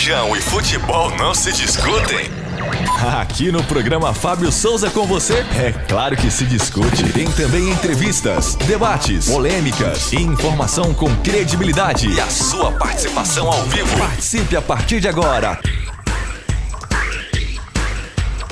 religião e futebol não se discutem? Aqui no programa Fábio Souza com você, é claro que se discute. Tem também entrevistas, debates, polêmicas e informação com credibilidade. E a sua participação ao vivo. Participe a partir de agora.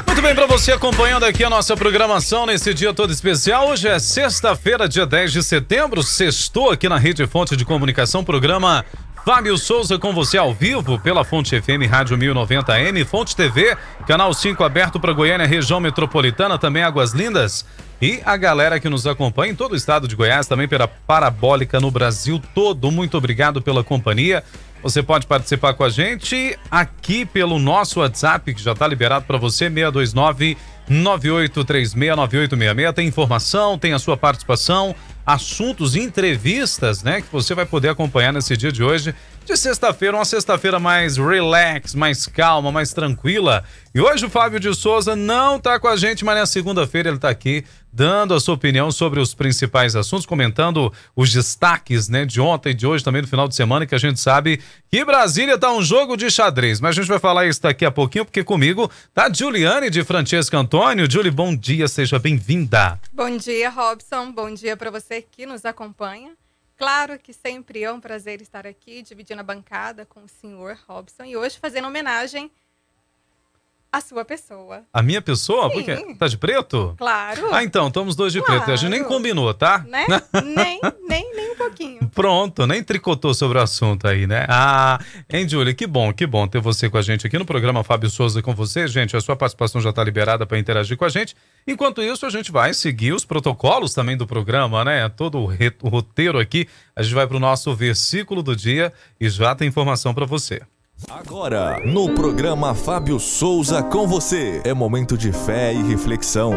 Muito bem, para você acompanhando aqui a nossa programação nesse dia todo especial. Hoje é sexta-feira, dia 10 de setembro. Sextou aqui na Rede Fonte de Comunicação, programa Fábio Souza com você ao vivo pela Fonte FM Rádio 1090M, Fonte TV, canal 5 aberto para Goiânia, região metropolitana, também Águas Lindas. E a galera que nos acompanha em todo o estado de Goiás, também pela Parabólica no Brasil todo. Muito obrigado pela companhia. Você pode participar com a gente aqui pelo nosso WhatsApp, que já está liberado para você, 629 98369866. Tem informação, tem a sua participação assuntos, entrevistas, né, que você vai poder acompanhar nesse dia de hoje, de sexta-feira, uma sexta-feira mais relax, mais calma, mais tranquila. E hoje o Fábio de Souza não tá com a gente, mas na segunda-feira ele tá aqui dando a sua opinião sobre os principais assuntos, comentando os destaques, né, de ontem de hoje também no final de semana, que a gente sabe que Brasília tá um jogo de xadrez, mas a gente vai falar isso daqui a pouquinho, porque comigo tá Juliane de Francesca Antônio. Julie, bom dia, seja bem-vinda. Bom dia, Robson. Bom dia para você que nos acompanha. Claro que sempre é um prazer estar aqui dividindo a bancada com o senhor Robson e hoje fazendo homenagem a sua pessoa. A minha pessoa? Sim. Porque tá de preto? Claro. Ah, então, estamos dois de claro. preto. A gente nem combinou, tá? Né? nem, nem, nem um pouquinho. Pronto, nem tricotou sobre o assunto aí, né? Ah, hein, Júlia, que bom, que bom ter você com a gente aqui no programa Fábio Souza com você. Gente, a sua participação já tá liberada para interagir com a gente. Enquanto isso, a gente vai seguir os protocolos também do programa, né? Todo o roteiro aqui. A gente vai para o nosso versículo do dia e já tem informação para você. Agora, no programa Fábio Souza com você, é momento de fé e reflexão.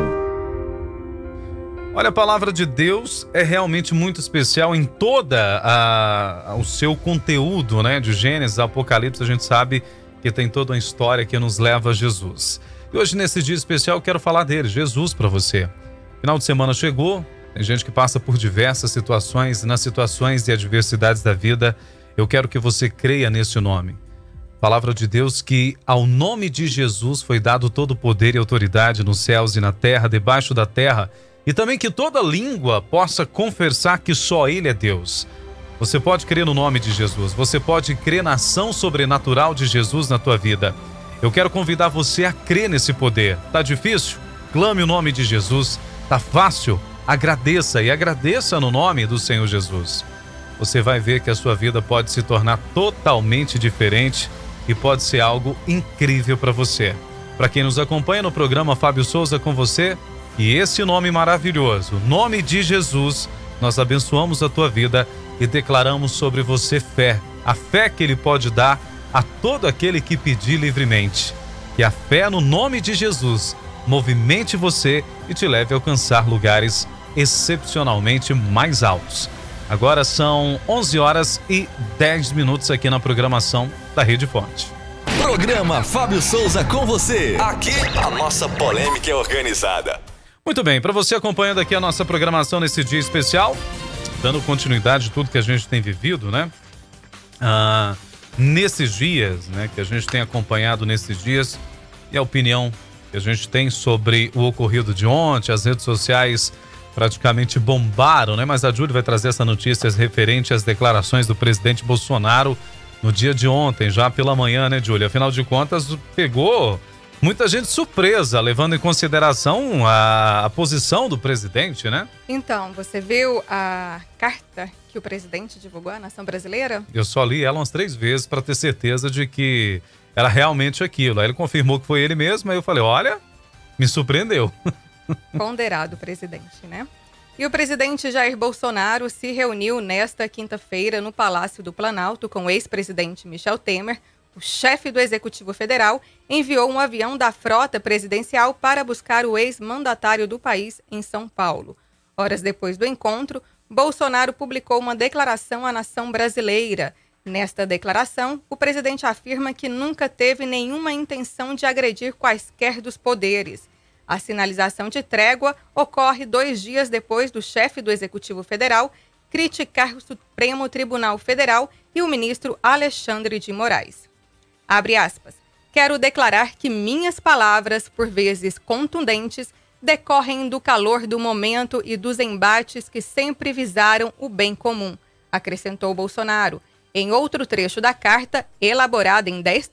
Olha, a palavra de Deus é realmente muito especial em toda a, o seu conteúdo, né? De Gênesis, Apocalipse, a gente sabe que tem toda uma história que nos leva a Jesus. E hoje, nesse dia especial, eu quero falar dele, Jesus, para você. Final de semana chegou, tem gente que passa por diversas situações, nas situações e adversidades da vida, eu quero que você creia nesse nome. Palavra de Deus que ao nome de Jesus foi dado todo o poder e autoridade nos céus e na terra, debaixo da terra, e também que toda língua possa confessar que só Ele é Deus. Você pode crer no nome de Jesus, você pode crer na ação sobrenatural de Jesus na tua vida. Eu quero convidar você a crer nesse poder. Tá difícil? Clame o nome de Jesus. Tá fácil? Agradeça e agradeça no nome do Senhor Jesus. Você vai ver que a sua vida pode se tornar totalmente diferente e pode ser algo incrível para você. Para quem nos acompanha no programa Fábio Souza com você, e esse nome maravilhoso, nome de Jesus, nós abençoamos a tua vida e declaramos sobre você fé, a fé que ele pode dar a todo aquele que pedir livremente. Que a fé no nome de Jesus movimente você e te leve a alcançar lugares excepcionalmente mais altos. Agora são 11 horas e 10 minutos aqui na programação da Rede Fonte. Programa Fábio Souza com você. Aqui a nossa polêmica é organizada. Muito bem, para você acompanhando aqui a nossa programação nesse dia especial, dando continuidade a tudo que a gente tem vivido, né? Ah, nesses dias, né, que a gente tem acompanhado nesses dias, e a opinião que a gente tem sobre o ocorrido de ontem, as redes sociais praticamente bombaram, né? Mas a Júlia vai trazer essa notícia referente às declarações do presidente Bolsonaro no dia de ontem, já pela manhã, né, Júlia? Afinal de contas, pegou muita gente surpresa, levando em consideração a, a, posição do presidente, né? Então, você viu a carta que o presidente divulgou à nação brasileira? Eu só li ela umas três vezes para ter certeza de que era realmente aquilo. Aí ele confirmou que foi ele mesmo, aí eu falei: olha, me surpreendeu. Ponderado presidente, né? E o presidente Jair Bolsonaro se reuniu nesta quinta-feira no Palácio do Planalto com o ex-presidente Michel Temer. O chefe do Executivo Federal enviou um avião da frota presidencial para buscar o ex-mandatário do país em São Paulo. Horas depois do encontro, Bolsonaro publicou uma declaração à nação brasileira. Nesta declaração, o presidente afirma que nunca teve nenhuma intenção de agredir quaisquer dos poderes a sinalização de trégua ocorre dois dias depois do chefe do Executivo Federal criticar o Supremo Tribunal Federal e o ministro Alexandre de Moraes. Abre aspas. Quero declarar que minhas palavras, por vezes contundentes, decorrem do calor do momento e dos embates que sempre visaram o bem comum, acrescentou Bolsonaro. Em outro trecho da carta, elaborada em 10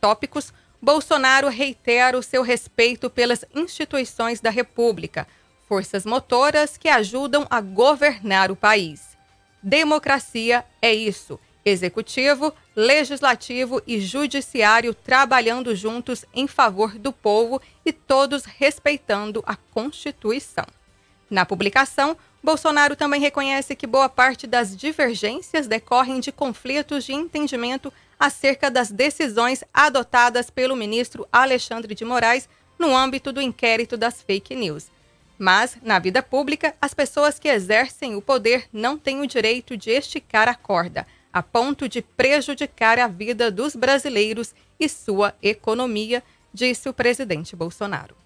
tópicos, Bolsonaro reitera o seu respeito pelas instituições da República, forças motoras que ajudam a governar o país. Democracia é isso: executivo, legislativo e judiciário trabalhando juntos em favor do povo e todos respeitando a Constituição. Na publicação, Bolsonaro também reconhece que boa parte das divergências decorrem de conflitos de entendimento acerca das decisões adotadas pelo ministro Alexandre de Moraes no âmbito do inquérito das fake news. Mas, na vida pública, as pessoas que exercem o poder não têm o direito de esticar a corda, a ponto de prejudicar a vida dos brasileiros e sua economia, disse o presidente Bolsonaro.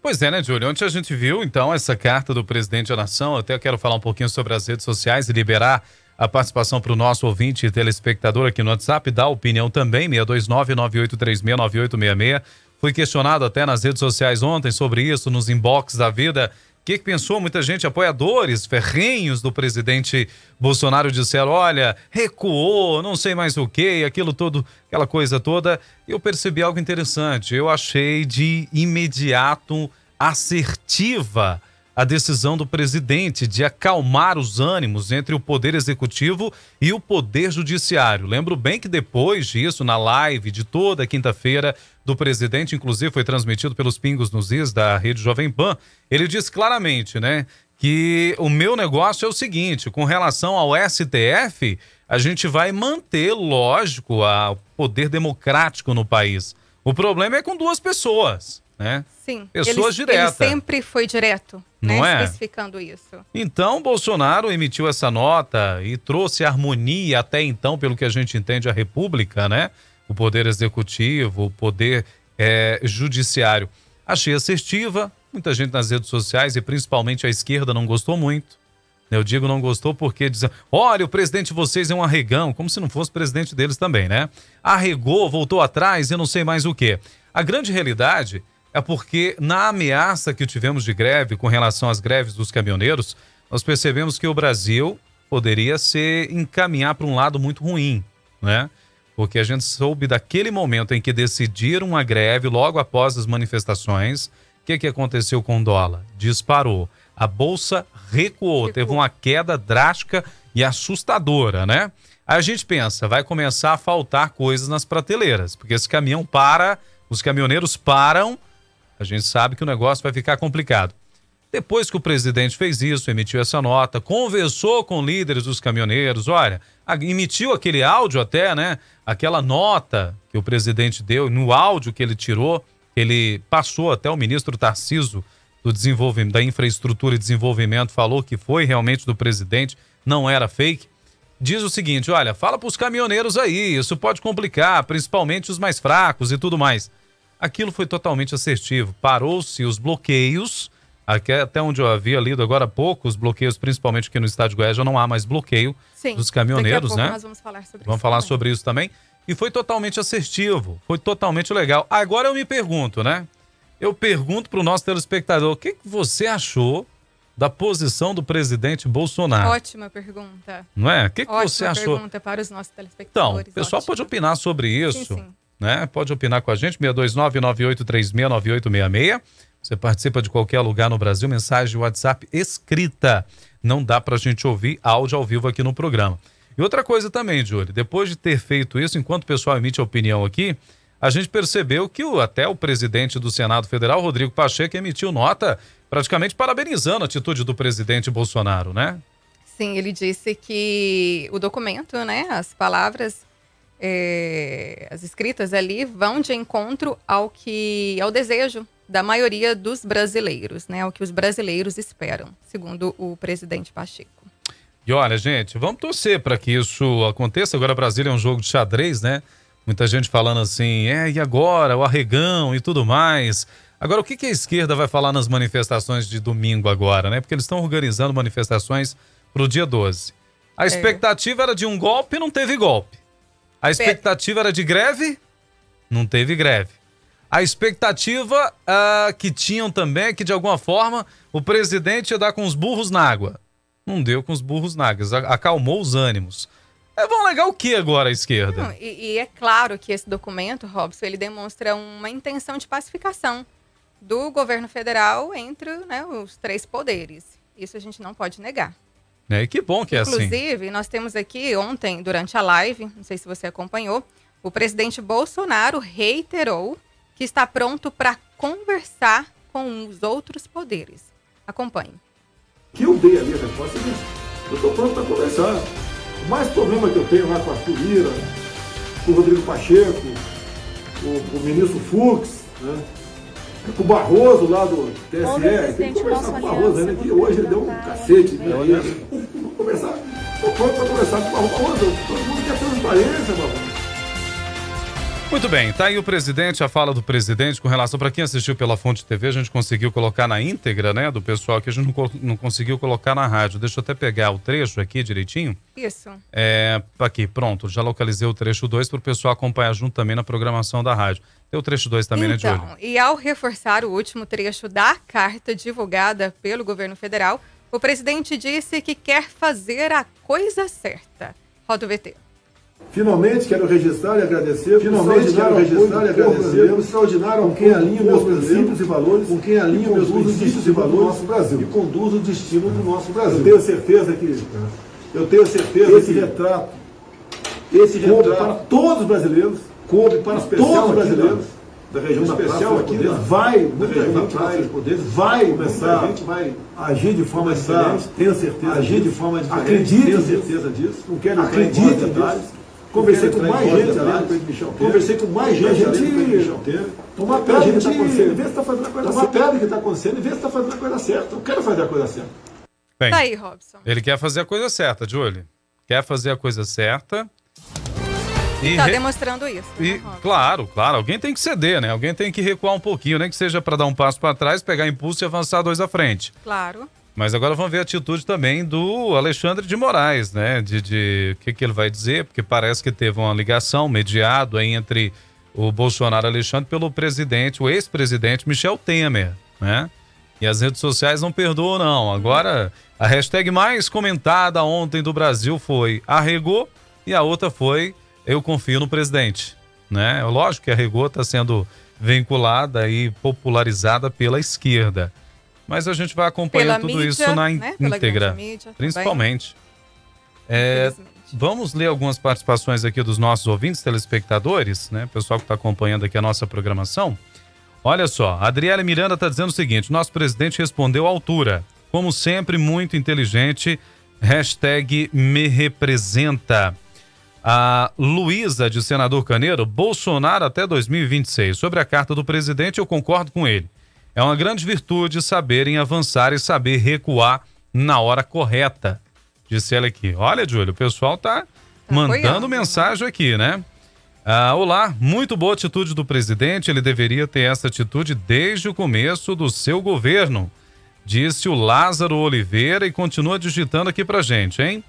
Pois é, né, Júlio? Ontem a gente viu, então, essa carta do presidente da nação. Até quero falar um pouquinho sobre as redes sociais e liberar a participação para o nosso ouvinte e telespectador aqui no WhatsApp, dá opinião também, 629-9836-9866. Fui questionado até nas redes sociais ontem sobre isso, nos inbox da vida. O que, que, pensou? Muita gente, apoiadores ferrenhos do presidente Bolsonaro, disseram: olha, recuou, não sei mais o que, aquilo todo, aquela coisa toda. Eu percebi algo interessante. Eu achei de imediato assertiva a decisão do presidente de acalmar os ânimos entre o poder executivo e o poder judiciário. Lembro bem que depois disso, na live de toda quinta-feira do presidente, inclusive foi transmitido pelos Pingos nos Is da Rede Jovem Pan, ele disse claramente, né, que o meu negócio é o seguinte, com relação ao STF, a gente vai manter, lógico, o poder democrático no país. O problema é com duas pessoas né? Sim. Pessoas ele, diretas. Ele sempre foi direto? Não né? é? Especificando isso. Então, Bolsonaro emitiu essa nota e trouxe harmonia até então, pelo que a gente entende, a República, né? O poder executivo, o poder é, judiciário. Achei assertiva, muita gente nas redes sociais e principalmente a esquerda não gostou muito. Eu digo não gostou porque dizem, olha, o presidente de vocês é um arregão, como se não fosse presidente deles também, né? Arregou, voltou atrás e não sei mais o que. A grande realidade é porque na ameaça que tivemos de greve com relação às greves dos caminhoneiros, nós percebemos que o Brasil poderia se encaminhar para um lado muito ruim, né? Porque a gente soube daquele momento em que decidiram a greve logo após as manifestações, o que, que aconteceu com o dólar? Disparou. A bolsa recuou, recuou, teve uma queda drástica e assustadora, né? Aí a gente pensa, vai começar a faltar coisas nas prateleiras, porque esse caminhão para, os caminhoneiros param a gente sabe que o negócio vai ficar complicado. Depois que o presidente fez isso, emitiu essa nota, conversou com líderes dos caminhoneiros, olha, emitiu aquele áudio até, né? Aquela nota que o presidente deu, no áudio que ele tirou, ele passou até o ministro Tarciso do desenvolvimento, da infraestrutura e desenvolvimento, falou que foi realmente do presidente, não era fake. Diz o seguinte: olha, fala para os caminhoneiros aí, isso pode complicar, principalmente os mais fracos e tudo mais aquilo foi totalmente assertivo. Parou-se os bloqueios, até onde eu havia lido agora há pouco, os bloqueios, principalmente aqui no estado de Goiás, já não há mais bloqueio Sim, dos caminhoneiros, né? Nós vamos falar sobre vamos isso. falar também. sobre isso também. E foi totalmente assertivo, foi totalmente legal. Agora eu me pergunto, né? Eu pergunto para o nosso telespectador, o que, que você achou da posição do presidente Bolsonaro? Ótima pergunta. Não é? O que, que Ótima você achou? pergunta para os nossos Então, telespectadores. o pessoal Ótima. pode opinar sobre isso. Sim, sim. Né? Pode opinar com a gente, 62998369866. Você participa de qualquer lugar no Brasil, mensagem WhatsApp escrita. Não dá pra gente ouvir áudio ao vivo aqui no programa. E outra coisa também, Júlio, depois de ter feito isso, enquanto o pessoal emite a opinião aqui, a gente percebeu que o, até o presidente do Senado Federal, Rodrigo Pacheco, emitiu nota praticamente parabenizando a atitude do presidente Bolsonaro, né? Sim, ele disse que o documento, né, as palavras, é, as escritas ali vão de encontro ao que, ao desejo da maioria dos brasileiros, né, ao que os brasileiros esperam, segundo o presidente Pacheco. E olha, gente, vamos torcer para que isso aconteça. Agora, Brasília é um jogo de xadrez, né? Muita gente falando assim, é, e agora? O arregão e tudo mais. Agora, o que, que a esquerda vai falar nas manifestações de domingo agora, né? Porque eles estão organizando manifestações para o dia 12. A expectativa era de um golpe e não teve golpe. A expectativa era de greve Não teve greve. A expectativa uh, que tinham também é que, de alguma forma, o presidente ia dar com os burros na água. Não deu com os burros na água, acalmou os ânimos. É, vão alegar o que agora à esquerda? Não, e, e, é claro que esse documento, Robson, ele demonstra uma intenção de pacificação do governo federal entre né, os três poderes. Isso a gente não pode negar. É, que bom que é Inclusive, assim. Inclusive, nós temos aqui ontem, durante a live, não sei se você acompanhou, o presidente Bolsonaro reiterou que está pronto para conversar com os outros poderes. Acompanhe. Que eu dei ali a resposta é eu estou pronto para conversar. O mais problema que eu tenho lá com a Arthur Lira, com o Rodrigo Pacheco, o, o ministro Fux, né? Com o Barroso lá do TSE, tem que conversar com o Barroso, ainda que hoje ele deu um cacete. Né? Vamos conversar. Estou pronto para conversar com o Barroso. Todo mundo quer transparência, Barroso. Muito bem, tá aí o presidente, a fala do presidente com relação para quem assistiu pela Fonte TV, a gente conseguiu colocar na íntegra, né, do pessoal que a gente não, não conseguiu colocar na rádio. Deixa eu até pegar o trecho aqui direitinho. Isso. É, aqui, pronto, já localizei o trecho 2 para o pessoal acompanhar junto também na programação da rádio. Tem o trecho 2 também, então, né, Júlio? E ao reforçar o último trecho da carta divulgada pelo governo federal, o presidente disse que quer fazer a coisa certa. Roda o VT. Finalmente quero registrar e agradecer. Finalmente quero registrar e agradecer. extraordinário com quem alinha meus princípios e valores. Com quem alinha meus princípios e valores do nosso Brasil. E conduz o destino do nosso Brasil. Eu tenho certeza que eu tenho certeza esse que retrato esse retrato para todos os brasileiros, coube para todos os brasileiros da região especial aqui vai da região da poderes vai começar a gente vai agir de forma diferente tenho certeza agir de forma diferente acredite tenho certeza disso não quero acredite Conversei com mais gente ali, conversei com mais gente ali, tomar pedra que está acontecendo, ver se está fazendo a coisa certa. Tomar pedra que está acontecendo e ver se está fazendo a coisa certa. Eu quero fazer a coisa certa. Bem, tá aí, Robson. Ele quer fazer a coisa certa, Julie. Quer fazer a coisa certa. E está re... demonstrando isso. E, né, claro, claro. Alguém tem que ceder, né? Alguém tem que recuar um pouquinho, nem que seja para dar um passo para trás, pegar impulso e avançar dois à frente. Claro. Mas agora vamos ver a atitude também do Alexandre de Moraes, né? De, de que, que ele vai dizer, porque parece que teve uma ligação mediado aí entre o Bolsonaro Alexandre pelo presidente, o ex-presidente Michel Temer, né? E as redes sociais não perdoam, não. Agora, a hashtag mais comentada ontem do Brasil foi arregou e a outra foi eu confio no presidente, né? Lógico que arregou está sendo vinculada e popularizada pela esquerda. Mas a gente vai acompanhar tudo mídia, isso na né? íntegra, mídia, principalmente. É, vamos ler algumas participações aqui dos nossos ouvintes, telespectadores, né? Pessoal que está acompanhando aqui a nossa programação. Olha só, a Adriele Miranda está dizendo o seguinte: nosso presidente respondeu à altura. Como sempre, muito inteligente. Hashtag me representa. A Luísa, de Senador Caneiro, Bolsonaro até 2026. Sobre a carta do presidente, eu concordo com ele. É uma grande virtude saberem avançar e saber recuar na hora correta. Disse ela aqui. Olha, Júlio, o pessoal tá, tá mandando apoiando, né? mensagem aqui, né? Ah, olá, muito boa atitude do presidente. Ele deveria ter essa atitude desde o começo do seu governo, disse o Lázaro Oliveira e continua digitando aqui pra gente, hein?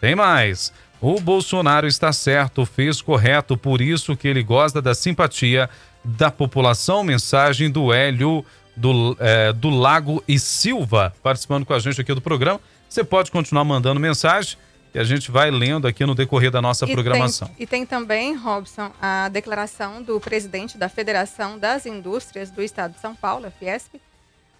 Tem mais. O Bolsonaro está certo, fez correto, por isso que ele gosta da simpatia da população. Mensagem do Hélio do, é, do Lago e Silva, participando com a gente aqui do programa. Você pode continuar mandando mensagem e a gente vai lendo aqui no decorrer da nossa e programação. Tem, e tem também, Robson, a declaração do presidente da Federação das Indústrias do Estado de São Paulo, a Fiesp,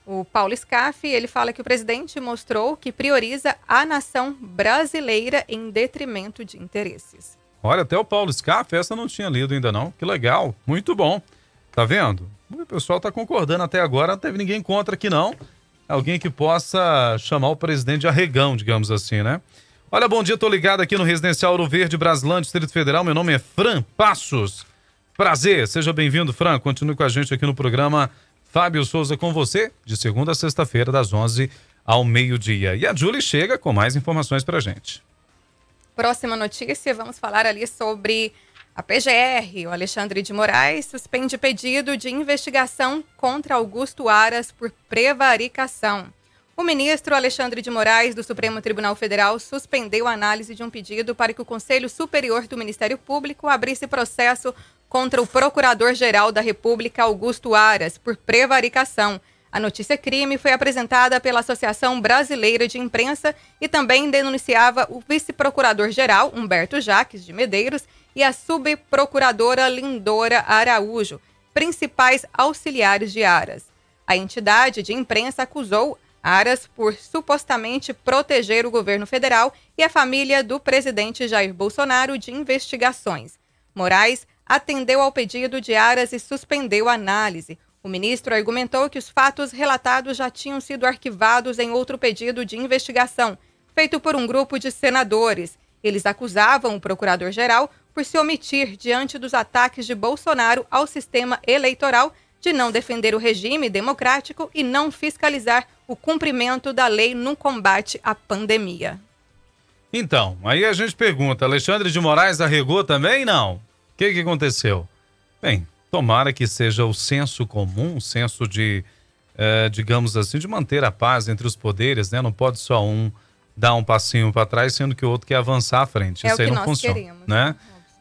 o Paulo Scaff. Ele fala que o presidente mostrou que prioriza a nação brasileira em detrimento de interesses. Olha, até o Paulo Scaff, essa não tinha lido ainda não. Que legal, muito bom. Tá vendo? O pessoal está concordando até agora, não teve ninguém contra aqui não. Alguém que possa chamar o presidente de arregão, digamos assim, né? Olha, bom dia, tô ligado aqui no Residencial Ouro Verde, Braslândia, Distrito Federal. Meu nome é Fran Passos. Prazer, seja bem-vindo, Fran. Continue com a gente aqui no programa Fábio Souza com você, de segunda a sexta-feira, das 11 ao meio-dia. E a Julie chega com mais informações pra gente. Próxima notícia, vamos falar ali sobre a PGR, o Alexandre de Moraes, suspende pedido de investigação contra Augusto Aras por prevaricação. O ministro Alexandre de Moraes, do Supremo Tribunal Federal, suspendeu a análise de um pedido para que o Conselho Superior do Ministério Público abrisse processo contra o Procurador-Geral da República, Augusto Aras, por prevaricação. A notícia crime foi apresentada pela Associação Brasileira de Imprensa e também denunciava o vice-procurador-geral, Humberto Jaques de Medeiros, e a subprocuradora Lindora Araújo, principais auxiliares de Aras. A entidade de imprensa acusou Aras por supostamente proteger o governo federal e a família do presidente Jair Bolsonaro de investigações. Moraes atendeu ao pedido de Aras e suspendeu a análise. O ministro argumentou que os fatos relatados já tinham sido arquivados em outro pedido de investigação, feito por um grupo de senadores. Eles acusavam o procurador-geral por se omitir diante dos ataques de Bolsonaro ao sistema eleitoral de não defender o regime democrático e não fiscalizar o cumprimento da lei no combate à pandemia. Então, aí a gente pergunta: Alexandre de Moraes arregou também? Não. O que, que aconteceu? Bem, tomara que seja o senso comum, o senso de, é, digamos assim, de manter a paz entre os poderes, né? Não pode só um dar um passinho para trás, sendo que o outro quer avançar à frente. É Isso aí que não nós funciona, queremos, né? né?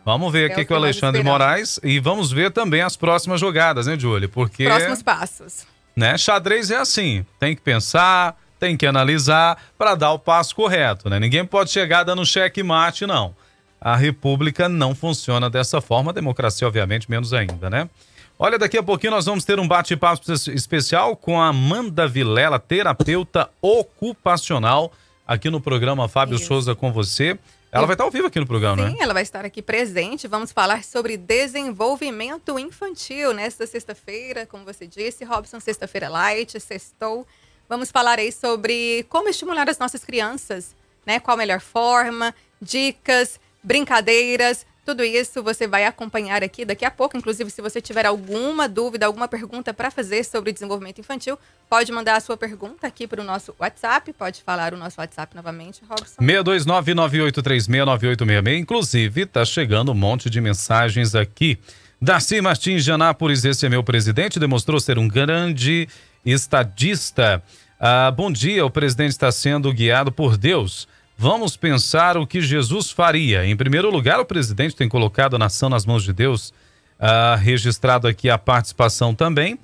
Vamos ver É aqui o com o Alexandre. Moraes e vamos ver também as próximas jogadas, né, Júlio? Porque Próximos passos. né? Xadrez é assim, tem que pensar, tem que analisar para dar o passo correto, né? Ninguém pode chegar dando cheque mate, não. A república não funciona dessa forma, a democracia obviamente menos ainda, né? Olha, daqui a pouquinho nós vamos ter um bate-papo es- especial com a Amanda Vilela, terapeuta ocupacional, aqui no programa Fábio Isso. Souza com você. Ela vai estar ao vivo aqui no programa, Sim, né? ela vai estar aqui presente. Vamos falar sobre desenvolvimento infantil nesta sexta-feira, como você disse, Robson, sexta-feira light, sextou. Vamos falar aí sobre como estimular as nossas crianças, né? Qual a melhor forma, dicas, brincadeiras, tudo isso você vai acompanhar aqui daqui a pouco. Inclusive, se você tiver alguma dúvida, alguma pergunta para fazer sobre desenvolvimento infantil, pode mandar a sua pergunta aqui para o nosso WhatsApp. Pode falar o nosso WhatsApp novamente, Robson. 62998369866. Inclusive, tá chegando um monte de mensagens aqui. Darcy Martins de Anápolis, esse é meu presidente, demonstrou ser um grande estadista. Ah, bom dia, o presidente está sendo guiado por Deus. Vamos pensar o que Jesus faria. Em primeiro lugar, o presidente tem colocado a nação nas mãos de Deus. Ah, registrado aqui a participação também.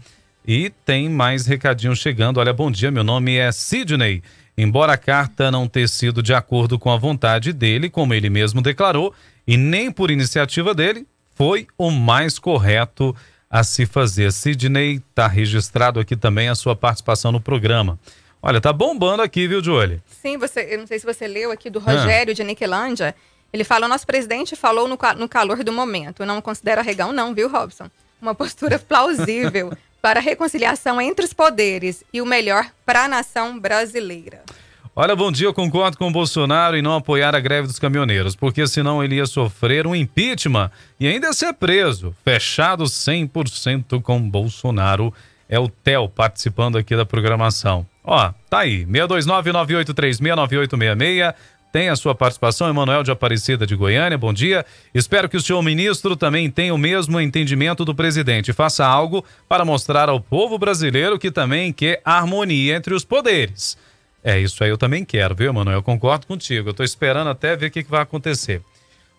E tem mais recadinho chegando. Olha, bom dia, meu nome é Sidney. Embora a carta não ter sido de acordo com a vontade dele, como ele mesmo declarou, e nem por iniciativa dele, foi o mais correto a se fazer. Sidney, tá registrado aqui também a sua participação no programa. Olha, tá bombando aqui, viu, Jolie? Sim, você, eu não sei se você leu aqui do Rogério de Niquelândia. Ele fala: o nosso presidente falou no, no calor do momento. Eu não considero arregão, não, viu, Robson? Uma postura plausível para a reconciliação entre os poderes e o melhor para a nação brasileira. Olha, bom dia, eu concordo com o Bolsonaro em não apoiar a greve dos caminhoneiros, porque senão ele ia sofrer um impeachment e ainda ser preso. Fechado 100% com Bolsonaro. É o Theo participando aqui da programação. Ó, tá aí, 62998369866. Tem a sua participação, Emanuel de Aparecida de Goiânia, bom dia. Espero que o senhor ministro também tenha o mesmo entendimento do presidente. Faça algo para mostrar ao povo brasileiro que também quer harmonia entre os poderes. É, isso aí eu também quero, viu, Emanuel? Eu concordo contigo. Eu tô esperando até ver o que, que vai acontecer.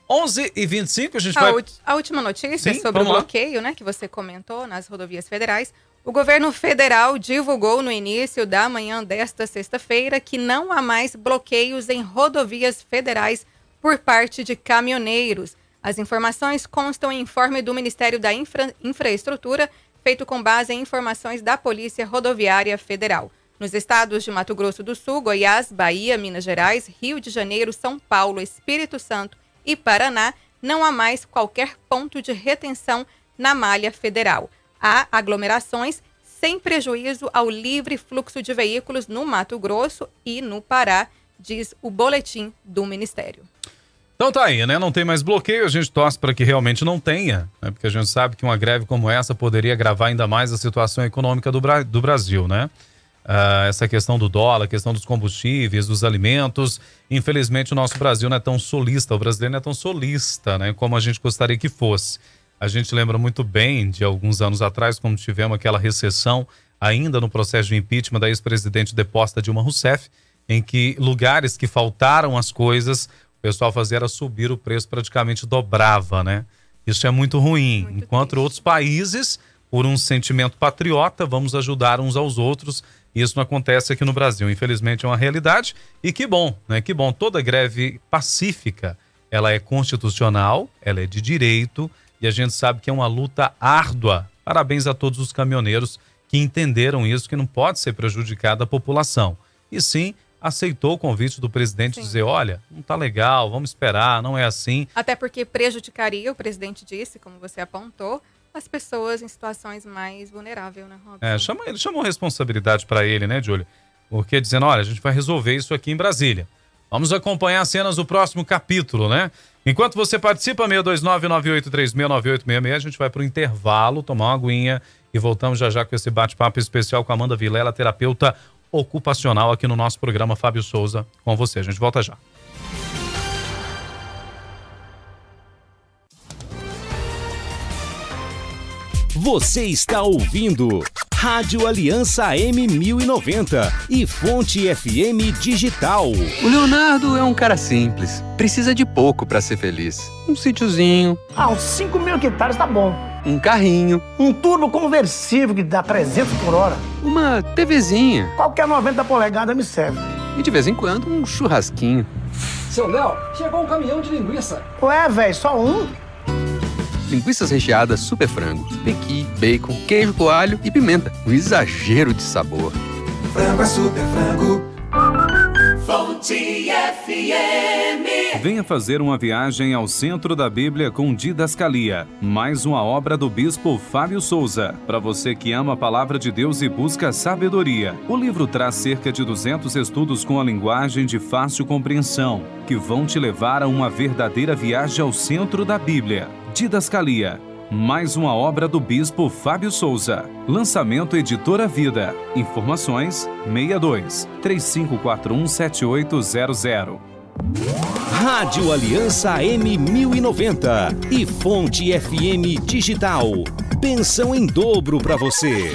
11 e 25 a gente A, vai... a última notícia Sim, sobre o vamos lá. bloqueio, né, que você comentou nas rodovias federais. O governo federal divulgou no início da manhã desta sexta-feira que não há mais bloqueios em rodovias federais por parte de caminhoneiros. As informações constam em informe do Ministério da Infra- Infraestrutura, feito com base em informações da Polícia Rodoviária Federal. Nos estados de Mato Grosso do Sul, Goiás, Bahia, Minas Gerais, Rio de Janeiro, São Paulo, Espírito Santo e Paraná, não há mais qualquer ponto de retenção na malha federal. Há aglomerações sem prejuízo ao livre fluxo de veículos no Mato Grosso e no Pará, diz o boletim do Ministério. Então tá aí, né? Não tem mais bloqueio, a gente torce para que realmente não tenha, né? Porque a gente sabe que uma greve como essa poderia agravar ainda mais a situação econômica do, Bra- do Brasil, né? Ah, essa questão do dólar, a questão dos combustíveis, dos alimentos. Infelizmente, o nosso Brasil não é tão solista, o brasileiro não é tão solista, né? Como a gente gostaria que fosse. A gente lembra muito bem de alguns anos atrás, quando tivemos aquela recessão ainda no processo de impeachment da ex-presidente deposta Dilma Rousseff, em que lugares que faltaram as coisas, o pessoal fazia era subir o preço, praticamente dobrava, né? Isso é muito ruim. Muito Enquanto triste. outros países, por um sentimento patriota, vamos ajudar uns aos outros. Isso não acontece aqui no Brasil. Infelizmente é uma realidade. E que bom, né? Que bom. Toda greve pacífica, ela é constitucional, ela é de direito e a gente sabe que é uma luta árdua. Parabéns a todos os caminhoneiros que entenderam isso, que não pode ser prejudicada a população. E sim, aceitou o convite do presidente Sim. dizer, olha, não tá legal, vamos esperar, não é assim. Até porque prejudicaria, o presidente disse, como você apontou, as pessoas em situações mais vulneráveis, né, Robson? É, chama, ele chamou responsabilidade para ele, né, Júlio? Porque dizendo, olha, a gente vai resolver isso aqui em Brasília. Vamos acompanhar as cenas do próximo capítulo, né? Enquanto você participa, 629-9836-9866, a gente vai para o intervalo, tomar uma aguinha e voltamos já já com esse bate-papo especial com Amanda Vilela, terapeuta ocupacional aqui no nosso programa Fábio Souza com você. A gente volta já. Você está ouvindo Rádio Aliança M1090 e Fonte FM Digital. O Leonardo é um cara simples. Precisa de pouco para ser feliz. Um sítiozinho, Ah, uns 5 mil hectares tá bom. um carrinho, Um turbo conversível que dá 300 por hora. uma TVzinha Qualquer 90 polegadas me serve. e de vez em quando um churrasquinho. Seu Léo, chegou um caminhão de linguiça. Ué, velho, só um? Linguiças recheadas super frango, pequi, bacon, queijo coalho e pimenta. Um exagero de sabor. Frango é super frango. Venha fazer uma viagem ao centro da Bíblia com Didascalia, mais uma obra do bispo Fábio Souza. Para você que ama a palavra de Deus e busca sabedoria, o livro traz cerca de 200 estudos com a linguagem de fácil compreensão, que vão te levar a uma verdadeira viagem ao centro da Bíblia. Didascalia, mais uma obra do bispo Fábio Souza. Lançamento Editora Vida. Informações 62 3541 7800. Rádio Aliança M1090 e Fonte FM Digital. Pensão em dobro para você.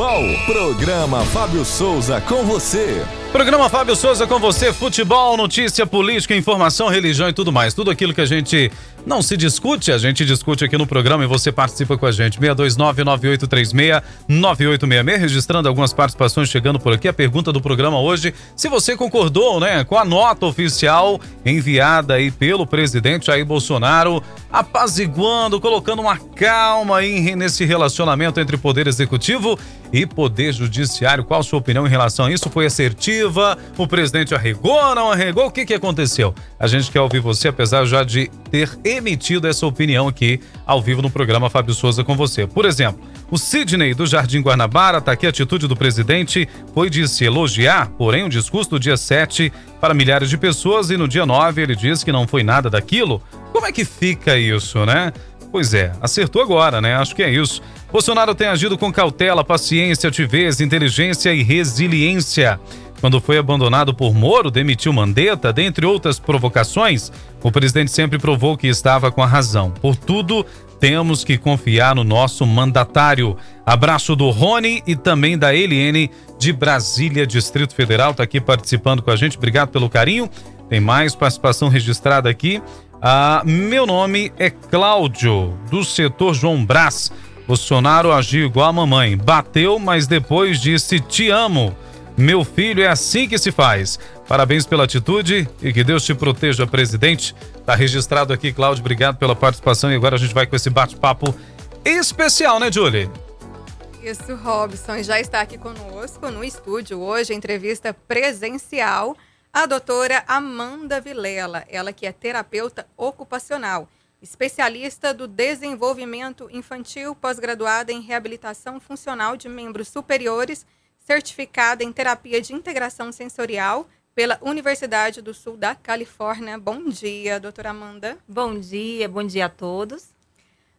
Futebol? Programa Fábio Souza com você. Programa Fábio Souza com você, futebol, notícia, política, informação, religião e tudo mais. Tudo aquilo que a gente não se discute, a gente discute aqui no programa e você participa com a gente. 629-9836-9866, registrando algumas participações chegando por aqui. A pergunta do programa hoje, se você concordou, né, com a nota oficial enviada aí pelo presidente Jair Bolsonaro, apaziguando, colocando uma calma aí nesse relacionamento entre poder executivo e poder judiciário. Qual a sua opinião em relação a isso? Foi assertiva? O presidente arregou, não arregou? O que, que aconteceu? A gente quer ouvir você, apesar já de ter emitido essa opinião aqui ao vivo no programa Fábio Souza com você. Por exemplo, o Sidney do Jardim Guanabara, está aqui a atitude do presidente, foi de se elogiar, porém o discurso do dia 7 para milhares de pessoas e no dia 9 ele disse que não foi nada daquilo. Como é que fica isso, né? Pois é, acertou agora, né? Acho que é isso. Bolsonaro tem agido com cautela, paciência, altivez, inteligência e resiliência. Quando foi abandonado por Moro, demitiu Mandetta, dentre outras provocações, o presidente sempre provou que estava com a razão. Por tudo, temos que confiar no nosso mandatário. Abraço do Rony e também da Eliene de Brasília, Distrito Federal, está aqui participando com a gente. Obrigado pelo carinho. Tem mais participação registrada aqui. Ah, meu nome é Cláudio, do setor João Brás. Bolsonaro agiu igual a mamãe. Bateu, mas depois disse te amo. Meu filho é assim que se faz. Parabéns pela atitude e que Deus te proteja, presidente. Tá registrado aqui, Cláudio. Obrigado pela participação. E agora a gente vai com esse bate-papo especial, né, Julie? Isso, Robson já está aqui conosco no estúdio hoje, entrevista presencial, a doutora Amanda Vilela, ela que é terapeuta ocupacional, especialista do desenvolvimento infantil, pós-graduada em reabilitação funcional de membros superiores certificada em terapia de integração sensorial pela Universidade do Sul da Califórnia. Bom dia, doutora Amanda. Bom dia, bom dia a todos.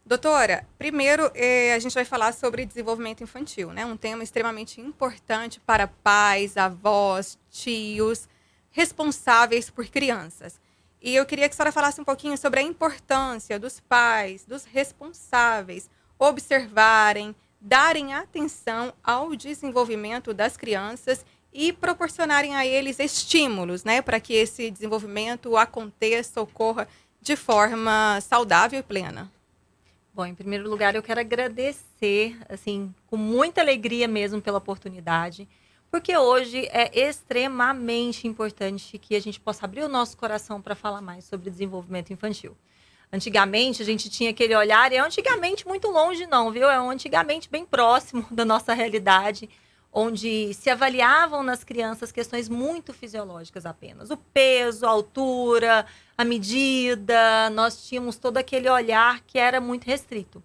Doutora, primeiro eh, a gente vai falar sobre desenvolvimento infantil, né? Um tema extremamente importante para pais, avós, tios, responsáveis por crianças. E eu queria que a senhora falasse um pouquinho sobre a importância dos pais, dos responsáveis, observarem, darem atenção ao desenvolvimento das crianças e proporcionarem a eles estímulos, né, para que esse desenvolvimento aconteça, ocorra de forma saudável e plena. Bom, em primeiro lugar, eu quero agradecer, assim, com muita alegria mesmo pela oportunidade, porque hoje é extremamente importante que a gente possa abrir o nosso coração para falar mais sobre desenvolvimento infantil. Antigamente a gente tinha aquele olhar, e é antigamente muito longe, não, viu? É antigamente bem próximo da nossa realidade, onde se avaliavam nas crianças questões muito fisiológicas apenas. O peso, a altura, a medida, nós tínhamos todo aquele olhar que era muito restrito.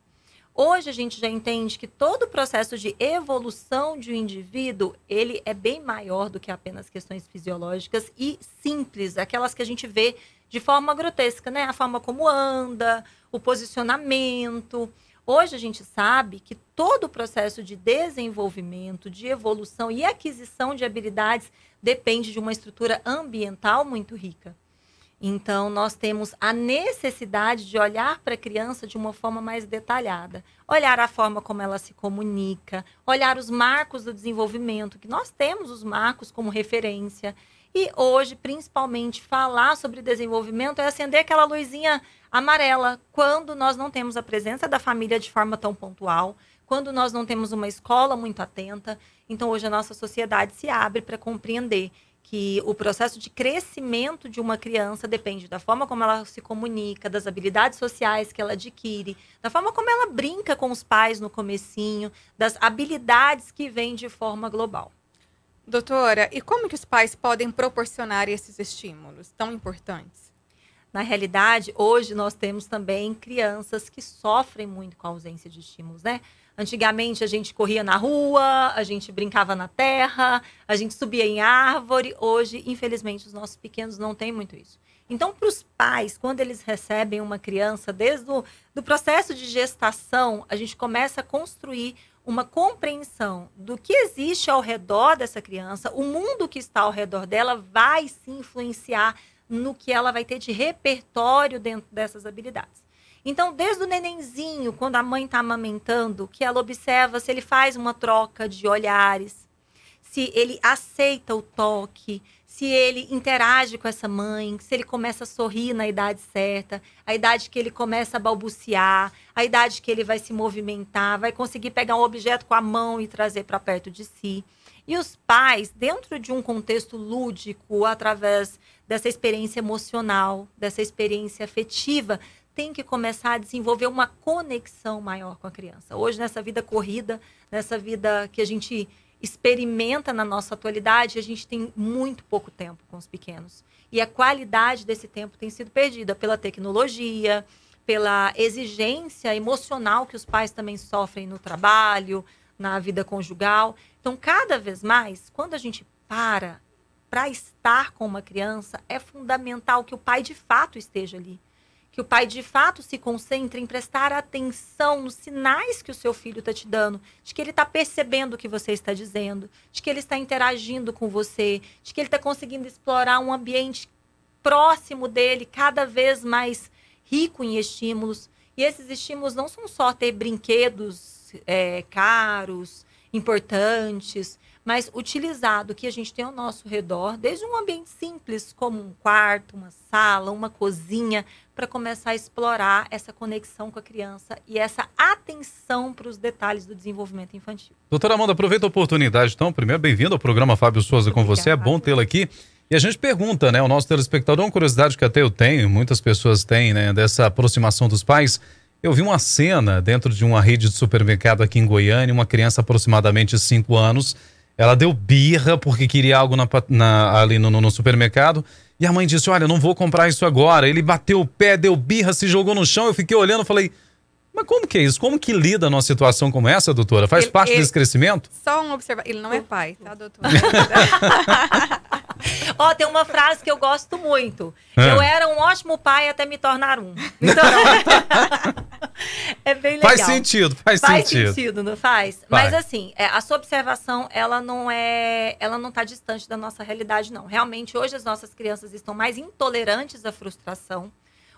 Hoje a gente já entende que todo o processo de evolução de um indivíduo, ele é bem maior do que apenas questões fisiológicas e simples, aquelas que a gente vê de forma grotesca, né? A forma como anda, o posicionamento. Hoje a gente sabe que todo o processo de desenvolvimento, de evolução e aquisição de habilidades depende de uma estrutura ambiental muito rica. Então, nós temos a necessidade de olhar para a criança de uma forma mais detalhada. Olhar a forma como ela se comunica, olhar os marcos do desenvolvimento, que nós temos os marcos como referência. E hoje, principalmente, falar sobre desenvolvimento é acender aquela luzinha amarela quando nós não temos a presença da família de forma tão pontual, quando nós não temos uma escola muito atenta. Então, hoje a nossa sociedade se abre para compreender que o processo de crescimento de uma criança depende da forma como ela se comunica, das habilidades sociais que ela adquire, da forma como ela brinca com os pais no comecinho, das habilidades que vêm de forma global. Doutora, e como que os pais podem proporcionar esses estímulos tão importantes? Na realidade, hoje nós temos também crianças que sofrem muito com a ausência de estímulos, né? Antigamente a gente corria na rua, a gente brincava na terra, a gente subia em árvore. Hoje, infelizmente, os nossos pequenos não têm muito isso. Então, para os pais, quando eles recebem uma criança, desde o do processo de gestação, a gente começa a construir uma compreensão do que existe ao redor dessa criança, o mundo que está ao redor dela vai se influenciar no que ela vai ter de repertório dentro dessas habilidades. Então, desde o nenenzinho, quando a mãe está amamentando, que ela observa se ele faz uma troca de olhares, se ele aceita o toque, se ele interage com essa mãe, se ele começa a sorrir na idade certa, a idade que ele começa a balbuciar, a idade que ele vai se movimentar, vai conseguir pegar um objeto com a mão e trazer para perto de si. E os pais, dentro de um contexto lúdico, através dessa experiência emocional, dessa experiência afetiva, tem que começar a desenvolver uma conexão maior com a criança. Hoje, nessa vida corrida, nessa vida que a gente experimenta na nossa atualidade, a gente tem muito pouco tempo com os pequenos. E a qualidade desse tempo tem sido perdida pela tecnologia, pela exigência emocional que os pais também sofrem no trabalho, na vida conjugal. Então, cada vez mais, quando a gente para para estar com uma criança, é fundamental que o pai de fato esteja ali que o pai de fato se concentre em prestar atenção nos sinais que o seu filho está te dando, de que ele está percebendo o que você está dizendo, de que ele está interagindo com você, de que ele está conseguindo explorar um ambiente próximo dele, cada vez mais rico em estímulos. E esses estímulos não são só ter brinquedos é, caros, importantes, mas utilizado que a gente tem ao nosso redor, desde um ambiente simples, como um quarto, uma sala, uma cozinha, para começar a explorar essa conexão com a criança e essa atenção para os detalhes do desenvolvimento infantil. Doutora Amanda, aproveita a oportunidade, então. Primeiro, bem-vindo ao programa Fábio Souza com você. É bom tê-la aqui. E a gente pergunta, né, o nosso telespectador, uma curiosidade que até eu tenho, muitas pessoas têm, né, dessa aproximação dos pais. Eu vi uma cena dentro de uma rede de supermercado aqui em Goiânia, uma criança aproximadamente 5 anos, ela deu birra porque queria algo na, na, ali no, no, supermercado. E a mãe disse: Olha, não vou comprar isso agora. Ele bateu o pé, deu birra, se jogou no chão. Eu fiquei olhando falei: Mas como que é isso? Como que lida numa situação como essa, doutora? Faz Ele- parte ele- desse crescimento? Só um observação. Ele não é pai, tá, doutor? Ó, tem uma frase que eu gosto muito. É. Eu era um ótimo pai até me tornar um. Então, é bem legal. Faz sentido, faz, Faz sentido. sentido, não faz? Faz. Mas assim, é, a sua observação, ela não é, ela não está distante da nossa realidade, não. Realmente, hoje as nossas crianças estão mais intolerantes à frustração.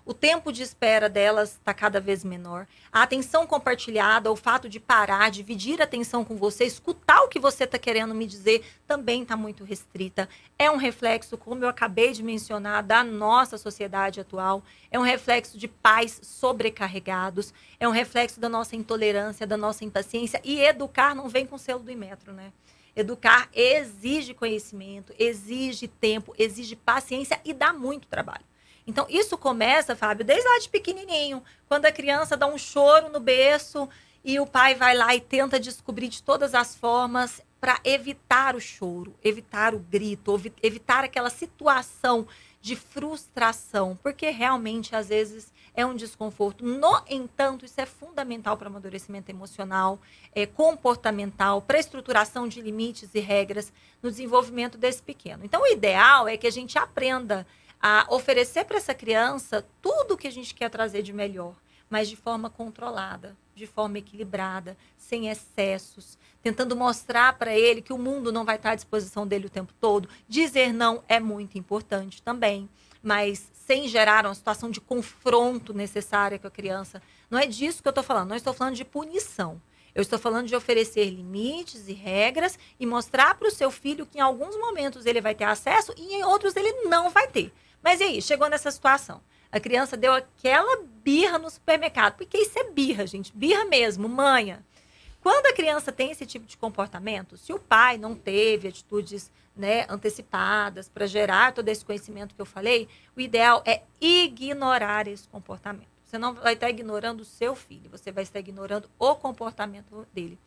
O tempo de espera delas está cada vez menor. A atenção compartilhada, o fato de parar, dividir a atenção com você, escutar o que você está querendo me dizer, também está muito restrita. É um reflexo, como eu acabei de mencionar, da nossa sociedade atual. É um reflexo de pais sobrecarregados. É um reflexo da nossa intolerância, da nossa impaciência. E educar não vem com selo do Imetro, né? Educar exige conhecimento, exige tempo, exige paciência e dá muito trabalho. Então, isso começa, Fábio, desde lá de pequenininho, quando a criança dá um choro no berço e o pai vai lá e tenta descobrir de todas as formas para evitar o choro, evitar o grito, evi- evitar aquela situação de frustração, porque realmente às vezes é um desconforto. No entanto, isso é fundamental para amadurecimento emocional, é, comportamental, para estruturação de limites e regras no desenvolvimento desse pequeno. Então, o ideal é que a gente aprenda a oferecer para essa criança tudo o que a gente quer trazer de melhor, mas de forma controlada, de forma equilibrada, sem excessos, tentando mostrar para ele que o mundo não vai estar à disposição dele o tempo todo. Dizer não é muito importante também, mas sem gerar uma situação de confronto necessária com a criança. Não é disso que eu estou falando, não estou falando de punição. Eu estou falando de oferecer limites e regras e mostrar para o seu filho que em alguns momentos ele vai ter acesso e em outros ele não vai ter. Mas e aí, chegou nessa situação. A criança deu aquela birra no supermercado. Porque isso é birra, gente. Birra mesmo, manha. Quando a criança tem esse tipo de comportamento, se o pai não teve atitudes né, antecipadas para gerar todo esse conhecimento que eu falei, o ideal é ignorar esse comportamento. Você não vai estar ignorando o seu filho, você vai estar ignorando o comportamento dele.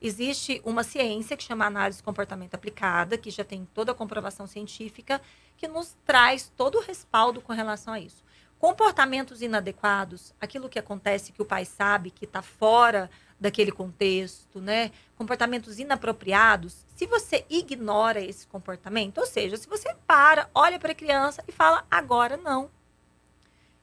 Existe uma ciência que chama análise de comportamento aplicada, que já tem toda a comprovação científica, que nos traz todo o respaldo com relação a isso. Comportamentos inadequados, aquilo que acontece que o pai sabe que está fora daquele contexto, né? Comportamentos inapropriados. Se você ignora esse comportamento, ou seja, se você para, olha para a criança e fala agora não.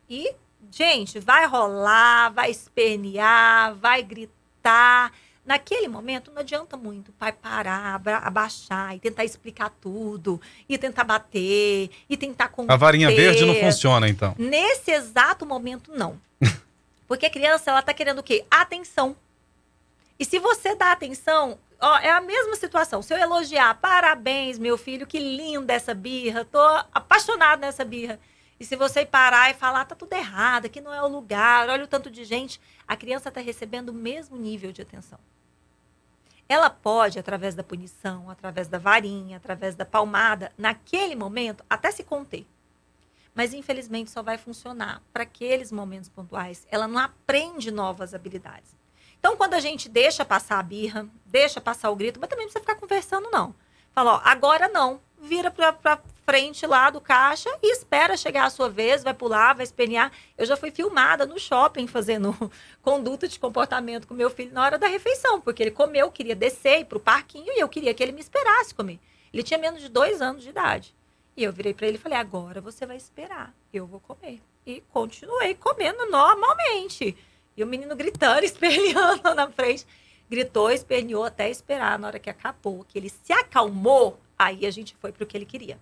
E, gente, vai rolar, vai espernear, vai gritar. Naquele momento, não adianta muito o pai parar, abaixar e tentar explicar tudo, e tentar bater, e tentar conter. A varinha verde não funciona, então. Nesse exato momento, não. Porque a criança, ela tá querendo o quê? Atenção. E se você dá atenção, ó, é a mesma situação. Se eu elogiar, parabéns, meu filho, que linda essa birra, tô apaixonado nessa birra. E se você parar e falar, tá tudo errado, aqui não é o lugar, olha o tanto de gente, a criança está recebendo o mesmo nível de atenção. Ela pode, através da punição, através da varinha, através da palmada, naquele momento, até se conter. Mas, infelizmente, só vai funcionar para aqueles momentos pontuais. Ela não aprende novas habilidades. Então, quando a gente deixa passar a birra, deixa passar o grito, mas também não precisa ficar conversando, não. Fala, ó, agora não. Vira pra, pra frente lá do caixa e espera chegar a sua vez, vai pular, vai espernear. Eu já fui filmada no shopping fazendo conduta de comportamento com meu filho na hora da refeição, porque ele comeu, queria descer, ir pro parquinho e eu queria que ele me esperasse comer. Ele tinha menos de dois anos de idade. E eu virei para ele e falei: agora você vai esperar, eu vou comer. e continuei comendo normalmente. E o menino gritando, esperneando na frente. Gritou, esperneou até esperar. Na hora que acabou, que ele se acalmou, aí a gente foi para o que ele queria.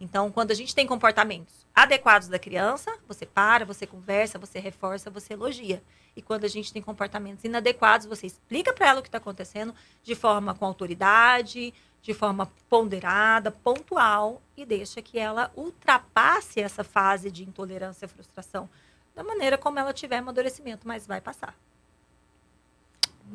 Então, quando a gente tem comportamentos adequados da criança, você para, você conversa, você reforça, você elogia. E quando a gente tem comportamentos inadequados, você explica para ela o que está acontecendo de forma com autoridade, de forma ponderada, pontual e deixa que ela ultrapasse essa fase de intolerância e frustração da maneira como ela tiver amadurecimento, mas vai passar.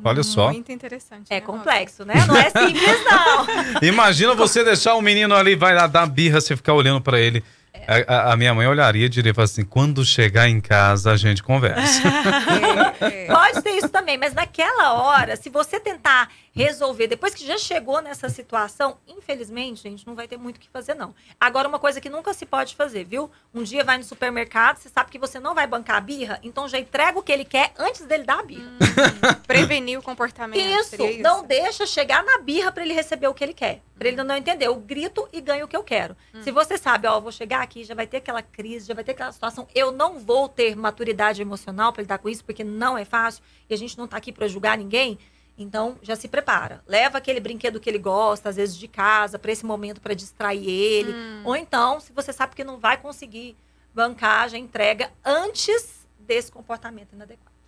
Olha só. Muito interessante. É né, complexo, né? Não é simples, não. Imagina você deixar o menino ali, vai lá dar birra, você ficar olhando pra ele. A, a- a minha mãe olharia e diria assim: quando chegar em casa, a gente conversa. Pode ter isso também, mas naquela hora, se você tentar resolver, depois que já chegou nessa situação, infelizmente, gente, não vai ter muito o que fazer, não. Agora, uma coisa que nunca se pode fazer, viu? Um dia vai no supermercado, você sabe que você não vai bancar a birra, então já entrega o que ele quer antes dele dar a birra. Prevenir o comportamento. Isso, isso? não deixa chegar na birra pra ele receber o que ele quer. Pra ele não entender. Eu grito e ganho o que eu quero. Se você sabe, ó, eu vou chegar aqui, já vai ter aquela crise, já vai ter aquela situação, eu não vou ter maturidade emocional pra lidar com isso, porque não é fácil e a gente não tá aqui pra julgar ninguém. Então, já se prepara. Leva aquele brinquedo que ele gosta, às vezes de casa, pra esse momento pra distrair ele. Ou então, se você sabe que não vai conseguir bancar, já entrega antes desse comportamento inadequado.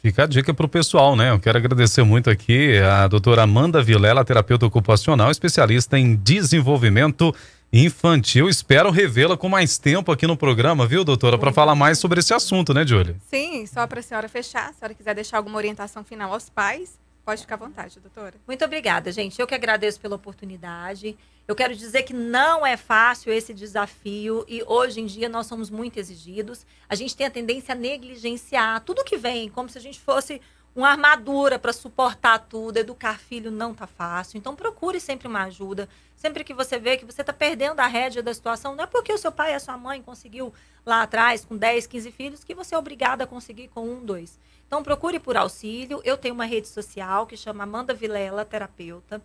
Fica a dica pro pessoal, né? Eu quero agradecer muito aqui a doutora Amanda Vilela, terapeuta ocupacional, especialista em desenvolvimento infantil. Espero revê-la com mais tempo aqui no programa, viu, doutora? Para falar mais sobre esse assunto, né, Júlia? Sim, só para a senhora fechar. Se a senhora quiser deixar alguma orientação final aos pais, pode ficar à vontade, doutora. Muito obrigada, gente. Eu que agradeço pela oportunidade. Eu quero dizer que não é fácil esse desafio e hoje em dia nós somos muito exigidos. A gente tem a tendência a negligenciar tudo que vem, como se a gente fosse uma armadura para suportar tudo. Educar filho não tá fácil. Então procure sempre uma ajuda. Sempre que você vê que você está perdendo a rédea da situação, não é porque o seu pai e a sua mãe conseguiu lá atrás com 10, 15 filhos que você é obrigado a conseguir com um, dois. Então procure por auxílio. Eu tenho uma rede social que chama Amanda Vilela Terapeuta.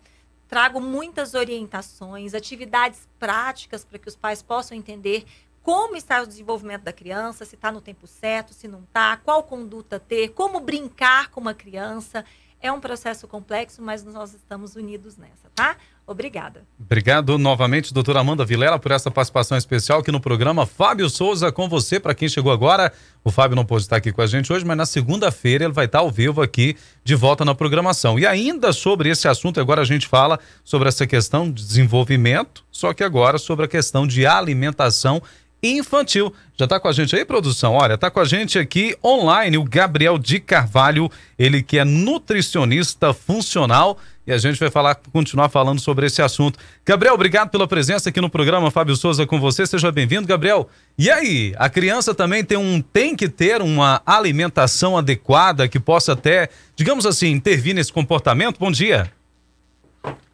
Trago muitas orientações, atividades práticas para que os pais possam entender como está o desenvolvimento da criança, se está no tempo certo, se não está, qual conduta ter, como brincar com uma criança. É um processo complexo, mas nós estamos unidos nessa, tá? Obrigada. Obrigado novamente, doutora Amanda Vilela, por essa participação especial aqui no programa. Fábio Souza com você, para quem chegou agora. O Fábio não pôde estar aqui com a gente hoje, mas na segunda-feira ele vai estar ao vivo aqui, de volta na programação. E ainda sobre esse assunto, agora a gente fala sobre essa questão de desenvolvimento, só que agora sobre a questão de alimentação infantil. Já está com a gente aí, produção? Olha, está com a gente aqui online o Gabriel de Carvalho, ele que é nutricionista funcional e a gente vai falar, continuar falando sobre esse assunto. Gabriel, obrigado pela presença aqui no programa. Fábio Souza com você, seja bem-vindo, Gabriel. E aí, a criança também tem um tem que ter uma alimentação adequada que possa até, digamos assim, intervir nesse comportamento? Bom dia.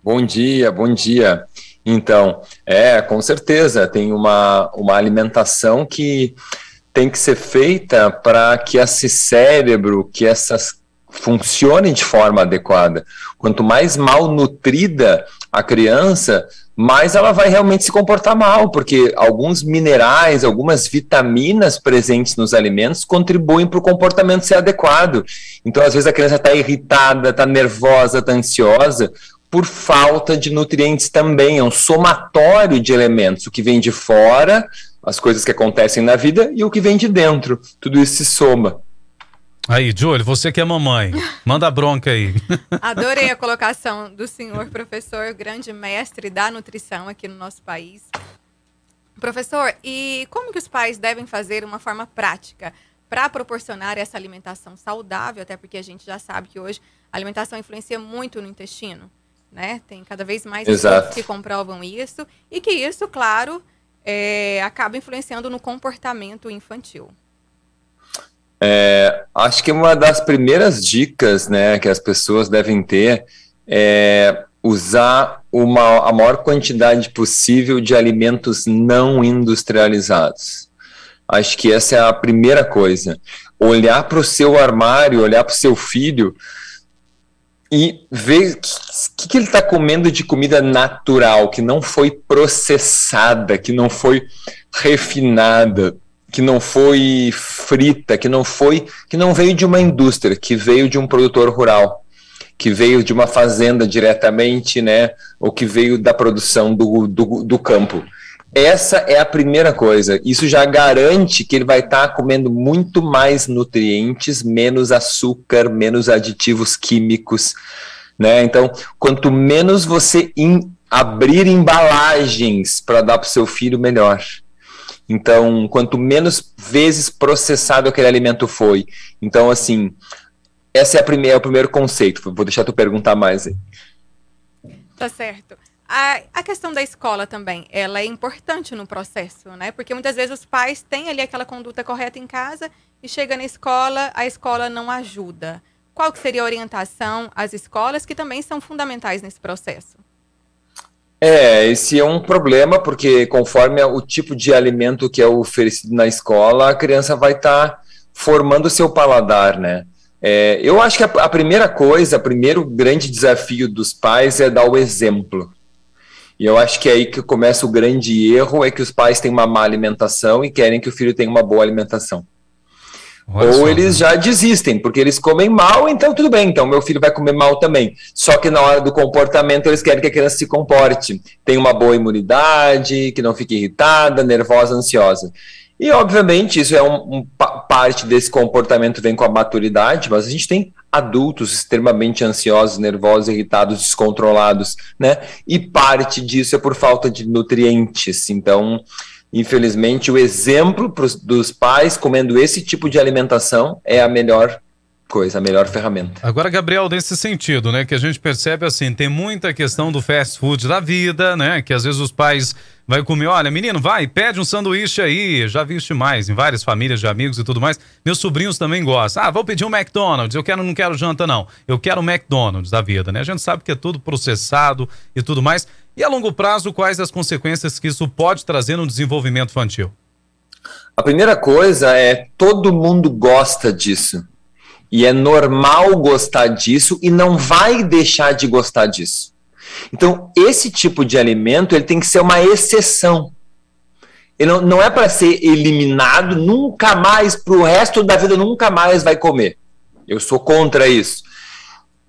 Bom dia, bom dia. Então, é, com certeza, tem uma, uma alimentação que tem que ser feita para que esse cérebro, que essas funcionem de forma adequada. Quanto mais mal nutrida a criança, mais ela vai realmente se comportar mal, porque alguns minerais, algumas vitaminas presentes nos alimentos contribuem para o comportamento ser adequado. Então, às vezes, a criança está irritada, está nervosa, está ansiosa, por falta de nutrientes também. É um somatório de elementos, o que vem de fora, as coisas que acontecem na vida, e o que vem de dentro. Tudo isso se soma. Aí, Júlio, você que é mamãe, manda bronca aí. Adorei a colocação do senhor professor, grande mestre da nutrição aqui no nosso país. Professor, e como que os pais devem fazer uma forma prática para proporcionar essa alimentação saudável, até porque a gente já sabe que hoje a alimentação influencia muito no intestino, né? Tem cada vez mais Exato. que comprovam isso e que isso, claro, é, acaba influenciando no comportamento infantil. É, acho que uma das primeiras dicas né, que as pessoas devem ter é usar uma, a maior quantidade possível de alimentos não industrializados. Acho que essa é a primeira coisa. Olhar para o seu armário, olhar para o seu filho e ver o que, que ele está comendo de comida natural, que não foi processada, que não foi refinada, que não foi frita, que não foi, que não veio de uma indústria, que veio de um produtor rural, que veio de uma fazenda diretamente, né, ou que veio da produção do, do, do campo. Essa é a primeira coisa. Isso já garante que ele vai estar tá comendo muito mais nutrientes, menos açúcar, menos aditivos químicos, né? Então, quanto menos você in, abrir embalagens para dar para o seu filho, melhor. Então, quanto menos vezes processado aquele alimento foi. Então, assim, essa é a primeira, é o primeiro conceito. Vou deixar tu perguntar mais aí. Tá certo. A, a questão da escola também, ela é importante no processo, né? Porque muitas vezes os pais têm ali aquela conduta correta em casa e chega na escola, a escola não ajuda. Qual que seria a orientação às escolas que também são fundamentais nesse processo? É, esse é um problema, porque conforme o tipo de alimento que é oferecido na escola, a criança vai estar tá formando o seu paladar, né? É, eu acho que a, a, primeira coisa, o primeiro grande desafio dos pais é dar o exemplo. E eu acho que é aí que começa o grande erro, é que os pais têm uma má alimentação e querem que o filho tenha uma boa alimentação. Olha Ou só, eles né? já desistem, porque eles comem mal, então tudo bem, então meu filho vai comer mal também. Só que na hora do comportamento eles querem que a criança se comporte, tenha uma boa imunidade, que não fique irritada, nervosa, ansiosa. E obviamente isso é um, um parte desse comportamento vem com a maturidade, mas a gente tem adultos extremamente ansiosos, nervosos, irritados, descontrolados, né? E parte disso é por falta de nutrientes. Então, Infelizmente, o exemplo pros, dos pais comendo esse tipo de alimentação é a melhor coisa, a melhor ferramenta. Agora, Gabriel, nesse sentido, né, que a gente percebe assim, tem muita questão do fast food da vida, né, que às vezes os pais vai comer, olha, menino, vai, pede um sanduíche aí, já viste mais em várias famílias de amigos e tudo mais. Meus sobrinhos também gostam. Ah, vou pedir um McDonald's, eu quero, não quero janta não. Eu quero um McDonald's da vida, né? A gente sabe que é tudo processado e tudo mais. E a longo prazo, quais as consequências que isso pode trazer no desenvolvimento infantil? A primeira coisa é todo mundo gosta disso. E é normal gostar disso e não vai deixar de gostar disso. Então, esse tipo de alimento ele tem que ser uma exceção. Ele não, não é para ser eliminado, nunca mais, para o resto da vida, nunca mais vai comer. Eu sou contra isso.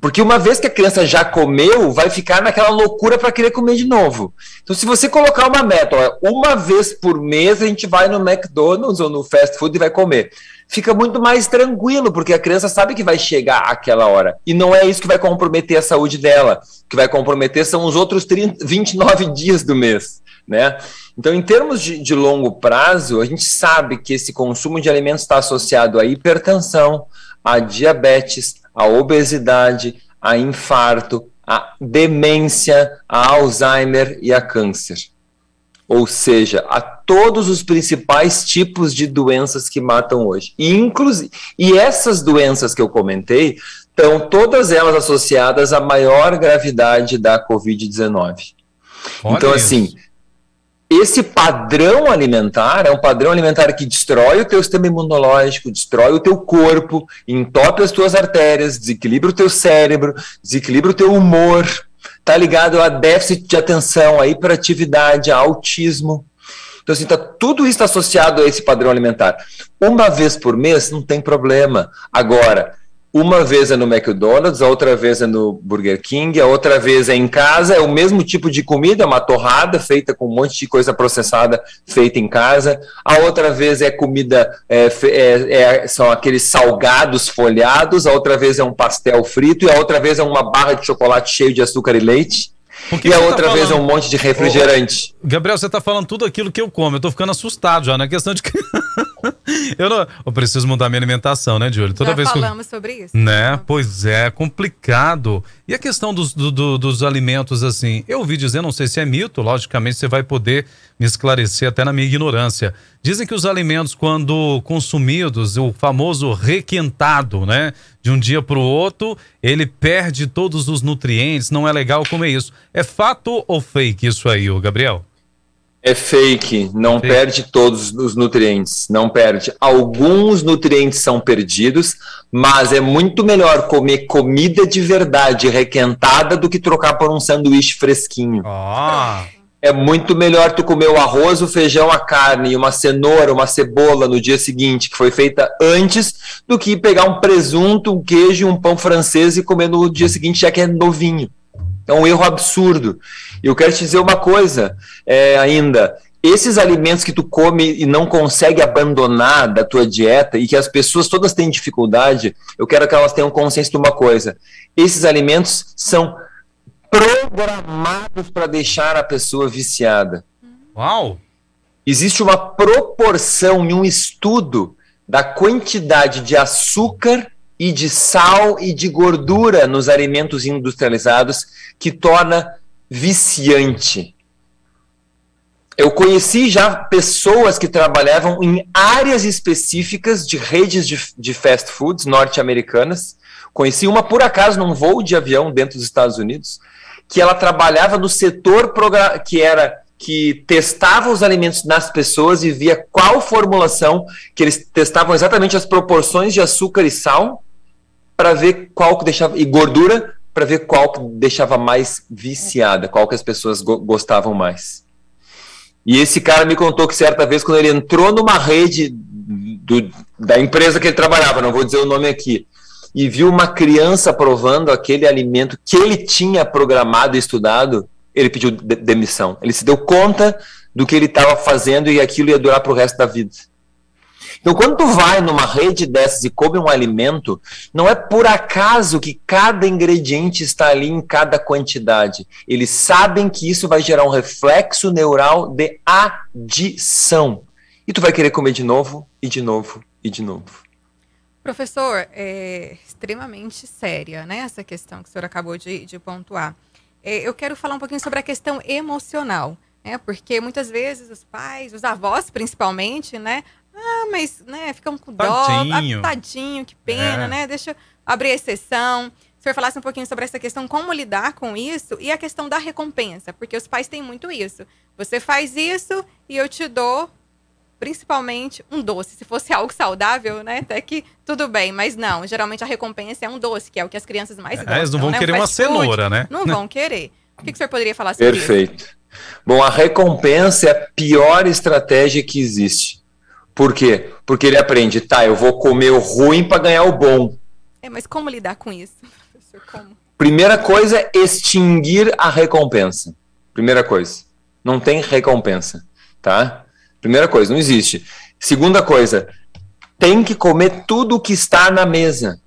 Porque uma vez que a criança já comeu, vai ficar naquela loucura para querer comer de novo. Então, se você colocar uma meta, ó, uma vez por mês a gente vai no McDonald's ou no fast food e vai comer. Fica muito mais tranquilo, porque a criança sabe que vai chegar aquela hora. E não é isso que vai comprometer a saúde dela. O que vai comprometer são os outros 30, 29 dias do mês. Né? Então, em termos de, de longo prazo, a gente sabe que esse consumo de alimentos está associado à hipertensão, a diabetes, a obesidade, a infarto, a demência, a Alzheimer e a câncer. Ou seja, a todos os principais tipos de doenças que matam hoje. E, inclusive, e essas doenças que eu comentei estão todas elas associadas à maior gravidade da Covid-19. Então, assim, esse padrão alimentar é um padrão alimentar que destrói o teu sistema imunológico, destrói o teu corpo, entope as tuas artérias, desequilibra o teu cérebro, desequilibra o teu humor, tá ligado a déficit de atenção, a hiperatividade, a autismo. Então, assim, tá, tudo isso está associado a esse padrão alimentar. Uma vez por mês não tem problema. Agora, uma vez é no McDonald's, a outra vez é no Burger King, a outra vez é em casa, é o mesmo tipo de comida, é uma torrada feita com um monte de coisa processada feita em casa, a outra vez é comida, é, é, é, são aqueles salgados folhados, a outra vez é um pastel frito e a outra vez é uma barra de chocolate cheio de açúcar e leite. E a tá outra tá vez é um monte de refrigerante. Ô, Gabriel, você tá falando tudo aquilo que eu como. Eu tô ficando assustado já na questão de que. eu, não, eu preciso mudar minha alimentação, né, Júlio? Toda Já vez falamos eu... sobre isso. Né? Pois é, complicado. E a questão dos, do, do, dos alimentos, assim, eu ouvi dizer, não sei se é mito, logicamente você vai poder me esclarecer até na minha ignorância. Dizem que os alimentos, quando consumidos, o famoso requentado, né? De um dia para o outro, ele perde todos os nutrientes, não é legal comer isso. É fato ou fake isso aí, Gabriel? É fake, não fake. perde todos os nutrientes, não perde. Alguns nutrientes são perdidos, mas é muito melhor comer comida de verdade requentada do que trocar por um sanduíche fresquinho. Ah. É muito melhor tu comer o arroz, o feijão, a carne uma cenoura, uma cebola no dia seguinte, que foi feita antes, do que pegar um presunto, um queijo, um pão francês e comer no dia seguinte, já que é novinho. É um erro absurdo. E eu quero te dizer uma coisa é, ainda. Esses alimentos que tu come e não consegue abandonar da tua dieta e que as pessoas todas têm dificuldade, eu quero que elas tenham consciência de uma coisa. Esses alimentos são programados para deixar a pessoa viciada. Uau! Existe uma proporção em um estudo da quantidade de açúcar e de sal e de gordura nos alimentos industrializados que torna viciante. Eu conheci já pessoas que trabalhavam em áreas específicas de redes de, de fast foods norte-americanas. Conheci uma por acaso num voo de avião dentro dos Estados Unidos, que ela trabalhava no setor que era que testava os alimentos nas pessoas e via qual formulação que eles testavam exatamente as proporções de açúcar e sal para ver qual que deixava e gordura para ver qual que deixava mais viciada, qual que as pessoas go gostavam mais. E esse cara me contou que certa vez quando ele entrou numa rede do, da empresa que ele trabalhava, não vou dizer o nome aqui, e viu uma criança provando aquele alimento que ele tinha programado e estudado, ele pediu de demissão. Ele se deu conta do que ele estava fazendo e aquilo ia durar para o resto da vida. Então, quando tu vai numa rede dessas e come um alimento, não é por acaso que cada ingrediente está ali em cada quantidade. Eles sabem que isso vai gerar um reflexo neural de adição. E tu vai querer comer de novo, e de novo, e de novo. Professor, é extremamente séria, né? Essa questão que o senhor acabou de, de pontuar. É, eu quero falar um pouquinho sobre a questão emocional, né? Porque muitas vezes os pais, os avós principalmente, né? Ah, mas, né, ficam com dó. Tadinho. Ah, tadinho, que pena, É. né? Deixa eu abrir a exceção. Se o senhor falasse um pouquinho sobre essa questão, como lidar com isso e a questão da recompensa, porque os pais têm muito isso. Você faz isso e eu te dou, principalmente, um doce. Se fosse algo saudável, né, até que tudo bem, mas não. Geralmente a recompensa é um doce, que é o que as crianças mais É, gostam. eles não vão né? Um querer uma fast food. cenoura, né? Não vão querer. O que, que o senhor poderia falar sobre isso? Perfeito. Bom, a recompensa é a pior estratégia que existe. Por quê? Porque ele aprende, tá, eu vou comer o ruim para ganhar o bom. É, mas como lidar com isso, professor? Como? Primeira coisa extinguir a recompensa. Primeira coisa. Não tem recompensa, tá? Primeira coisa, não existe. Segunda coisa, tem que comer tudo o que está na mesa.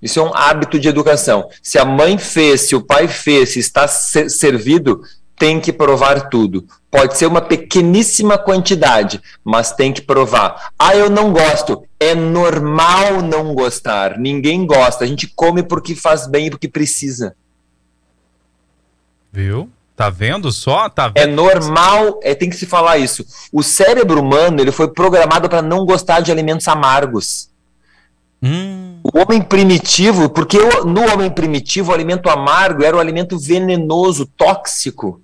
Isso é um hábito de educação. Se a mãe fez, se o pai fez, se está se- servido, tem que provar tudo. Pode ser uma pequeníssima quantidade, mas tem que provar. Ah, eu não gosto. É normal não gostar. Ninguém gosta. A gente come porque faz bem e porque precisa. Viu? Tá vendo só? Tá É vendo? normal, é, tem que se falar isso. O cérebro humano ele foi programado para não gostar de alimentos amargos. Hum, O homem primitivo, porque no homem primitivo o alimento amargo era o alimento venenoso, tóxico,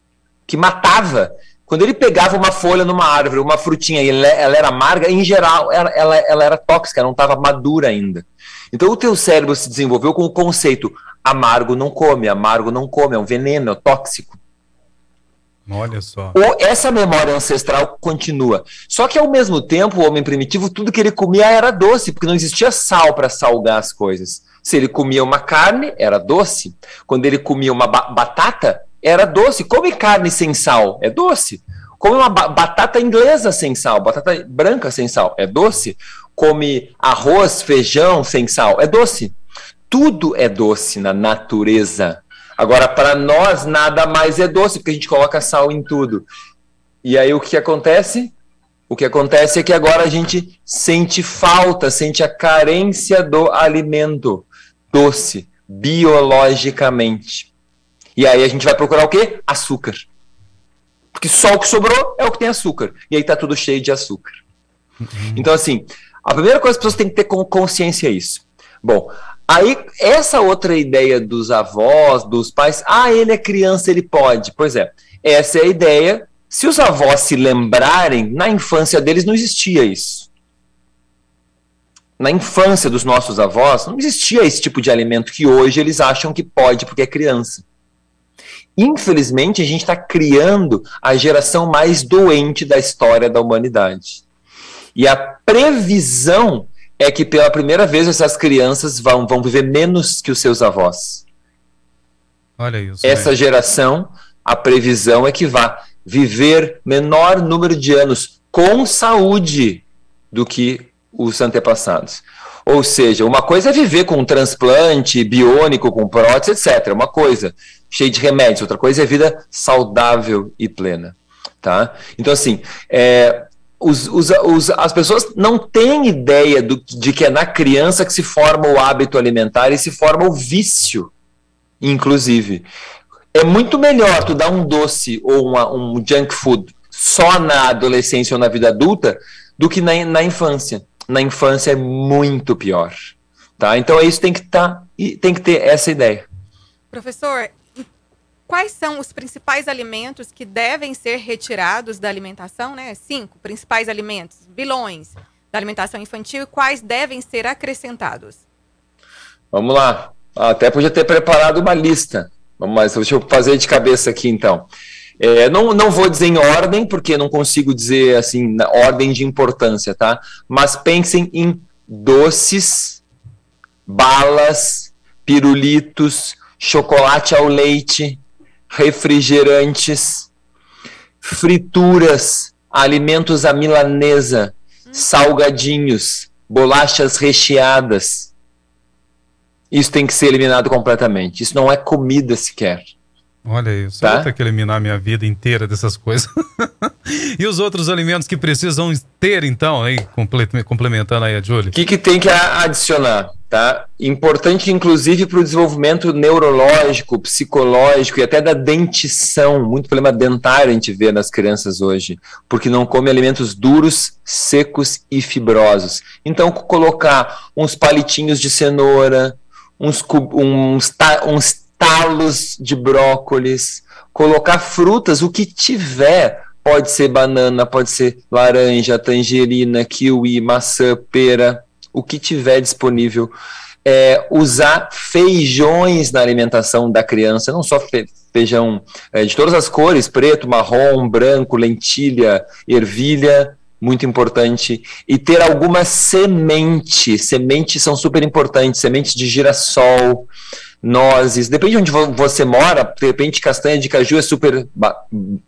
que matava. Quando ele pegava uma folha numa árvore, uma frutinha, e ela, era amarga, em geral ela, ela, ela era tóxica, não estava madura ainda. Então o teu cérebro se desenvolveu com o conceito amargo não come, amargo não come, é um veneno, é tóxico. olha só. Ou essa memória ancestral continua. Só que ao mesmo tempo, o homem primitivo, tudo que ele comia era doce, porque não existia sal para salgar as coisas. Se ele comia uma carne, era doce. Quando ele comia uma ba- batata, era doce. Come carne sem sal, é doce. Come uma ba- batata inglesa sem sal, batata branca sem sal, é doce. Come arroz, feijão sem sal, é doce. Tudo é doce na natureza. Agora, para nós, nada mais é doce, porque a gente coloca sal em tudo. E aí o que acontece? O que acontece é que agora a gente sente falta, sente a carência do alimento doce, biologicamente. E aí a gente vai procurar o quê? Açúcar. Porque só o que sobrou é o que tem açúcar. E aí tá tudo cheio de açúcar. Então, assim, a primeira coisa que as pessoas têm que ter com- consciência é isso. Bom, aí essa outra ideia dos avós, dos pais, ah, ele é criança, ele pode. Pois é, essa é a ideia. Se os avós se lembrarem, na infância deles não existia isso. Na infância dos nossos avós, não existia esse tipo de alimento que hoje eles acham que pode porque é criança. Infelizmente, a gente está criando a geração mais doente da história da humanidade. E a previsão é que pela primeira vez essas crianças vão, vão viver menos que os seus avós. Olha isso. Essa geração, a previsão é que vá viver menor número de anos com saúde do que os antepassados. Ou seja, uma coisa é viver com um transplante biônico, com prótese, etc. Uma coisa, cheio de remédios. Outra coisa é vida saudável e plena. Tá? Então, assim, é, os, os, os, as pessoas não têm ideia do, de que é na criança que se forma o hábito alimentar e se forma o vício, inclusive. É muito melhor tu dar um doce ou uma, um junk food só na adolescência ou na vida adulta do que na, na infância. Na infância é muito pior. Tá? Então é isso tem que tá, tem que ter essa ideia. Professor, quais são os principais alimentos que devem ser retirados da alimentação, né? Cinco principais alimentos, vilões da alimentação infantil e quais devem ser acrescentados? Vamos lá. Até podia ter preparado uma lista. Mas deixa eu fazer de cabeça aqui então. É, não, não vou dizer em ordem, porque não consigo dizer assim, na ordem de importância, tá? Mas pensem em doces, balas, pirulitos, chocolate ao leite, refrigerantes, frituras, alimentos à milanesa, salgadinhos, bolachas recheadas. Isso tem que ser eliminado completamente. Isso não é comida sequer. Olha isso, Tá? eu vou ter que eliminar minha vida inteira dessas coisas. e os outros alimentos que precisam ter, então, aí, comple- complementando aí a Julie? O que, que tem que adicionar? Tá? Importante, inclusive, para o desenvolvimento neurológico, psicológico e até da dentição. Muito problema dentário a gente vê nas crianças hoje, porque não come alimentos duros, secos e fibrosos. Então, co- colocar uns palitinhos de cenoura, uns, uns, ta- uns talos de brócolis, colocar frutas, o que tiver. Pode ser banana, pode ser laranja, tangerina, kiwi, maçã, pera, o que tiver disponível. É, usar feijões na alimentação da criança, não só fe- feijão é, de todas as cores, preto, marrom, branco, lentilha, ervilha, muito importante. E ter alguma semente, sementes são super importantes, sementes de girassol, nozes, depende de onde vo- você mora, de repente castanha de caju é super ba-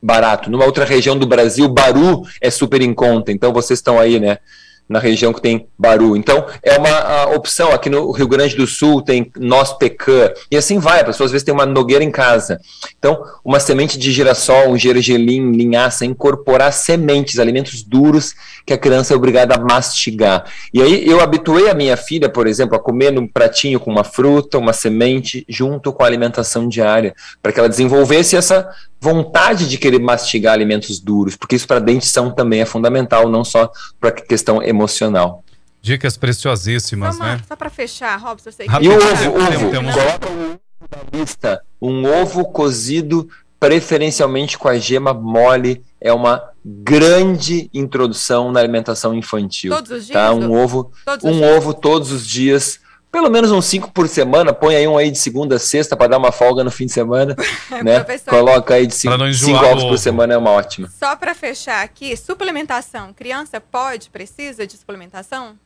barato. Numa outra região do Brasil, baru é super em conta. Então vocês estão aí, né? Na região que tem baru. Então, é uma opção. Aqui no Rio Grande do Sul tem noz pecã. E assim vai. A pessoa às vezes tem uma nogueira em casa. Então, uma semente de girassol, um gergelim, linhaça, incorporar sementes, alimentos duros que a criança é obrigada a mastigar. E aí eu habituei a minha filha, por exemplo, a comer num pratinho com uma fruta, uma semente, junto com a alimentação diária, para que ela desenvolvesse essa vontade de querer mastigar alimentos duros, porque isso para a dentição também é fundamental, não só para a questão emocional. Dicas preciosíssimas, né? Só para fechar, Robson, eu sei que E o ovo, ovo, temos- coloca o ovo na lista. Um ovo cozido, preferencialmente com a gema mole, é uma grande introdução na alimentação infantil. Todos os Tá? dias, Um ou- ovo, todos os um dias? ovo todos os dias. Pelo menos uns cinco por semana, põe aí um aí de segunda a sexta para dar uma folga no fim de semana, né? Professor. Coloca aí de cinco, cinco ovos por semana é uma ótima. Só para fechar aqui, suplementação. Criança pode, precisa de suplementação?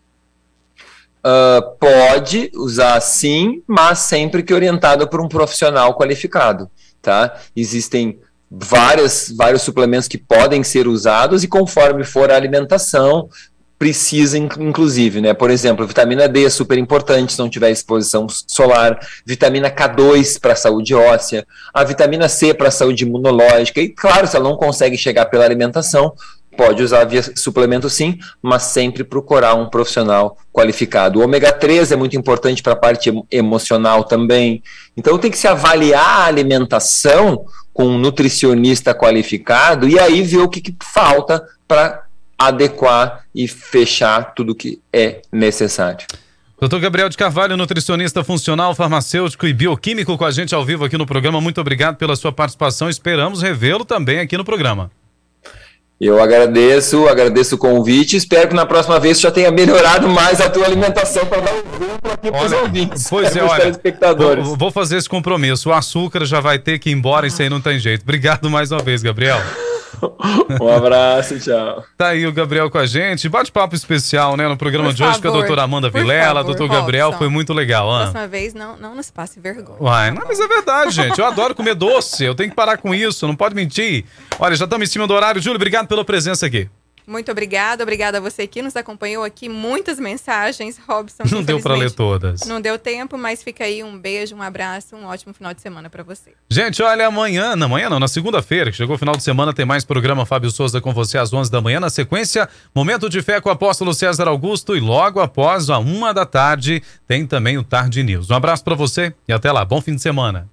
Ah, pode usar sim, mas sempre que orientado por um profissional qualificado, tá? Existem várias, vários suplementos que podem ser usados e conforme for a alimentação, precisa inc- inclusive, né? Por exemplo, vitamina D é super importante se não tiver exposição solar, vitamina K2 para a saúde óssea, a vitamina C para a saúde imunológica e claro, se ela não consegue chegar pela alimentação, pode usar via suplemento sim, mas sempre procurar um profissional qualificado. O ômega 3 é muito importante para a parte emo- emocional também. Então tem que se avaliar a alimentação com um nutricionista qualificado e aí ver o que, que falta para adequar e fechar tudo que é necessário. Doutor Gabriel de Carvalho, nutricionista funcional, farmacêutico e bioquímico com a gente ao vivo aqui no programa. Muito obrigado pela sua participação. Esperamos revê-lo também aqui no programa. Eu agradeço, agradeço o convite. Espero que na próxima vez já tenha melhorado mais a tua alimentação para dar um exemplo aqui para os ouvintes. Pois é, olha, telespectadores. vou, vou fazer esse compromisso. O açúcar já vai ter que ir embora, isso aí não tem jeito. Obrigado mais uma vez, Gabriel. Um abraço, tchau. Tá aí o Gabriel com a gente. Bate-papo especial, né, no programa Por de hoje com a favor, doutora Amanda Vilela, favor, doutor Gabriel. Robson. Foi muito legal, Ana. Próxima vez, não, não nos passe vergonha. Uai, não, mas é verdade, gente. Eu adoro comer doce. Eu tenho que parar com isso. Não pode mentir. Olha, já estamos em cima do horário. Júlio, obrigado pela presença aqui. Muito obrigada, obrigada a você que nos acompanhou aqui. Muitas mensagens, Robson. Não deu pra ler todas. Não deu tempo, mas fica aí um beijo, um abraço, um ótimo final de semana pra você. Gente, olha, amanhã, na manhã não, na segunda-feira, que chegou o final de semana, tem mais programa Fábio Souza com você às 11 da manhã. Na sequência, Momento de Fé com o apóstolo César Augusto e logo após, a uma da tarde, tem também o Tarde News. Um abraço pra você e até lá. Bom fim de semana.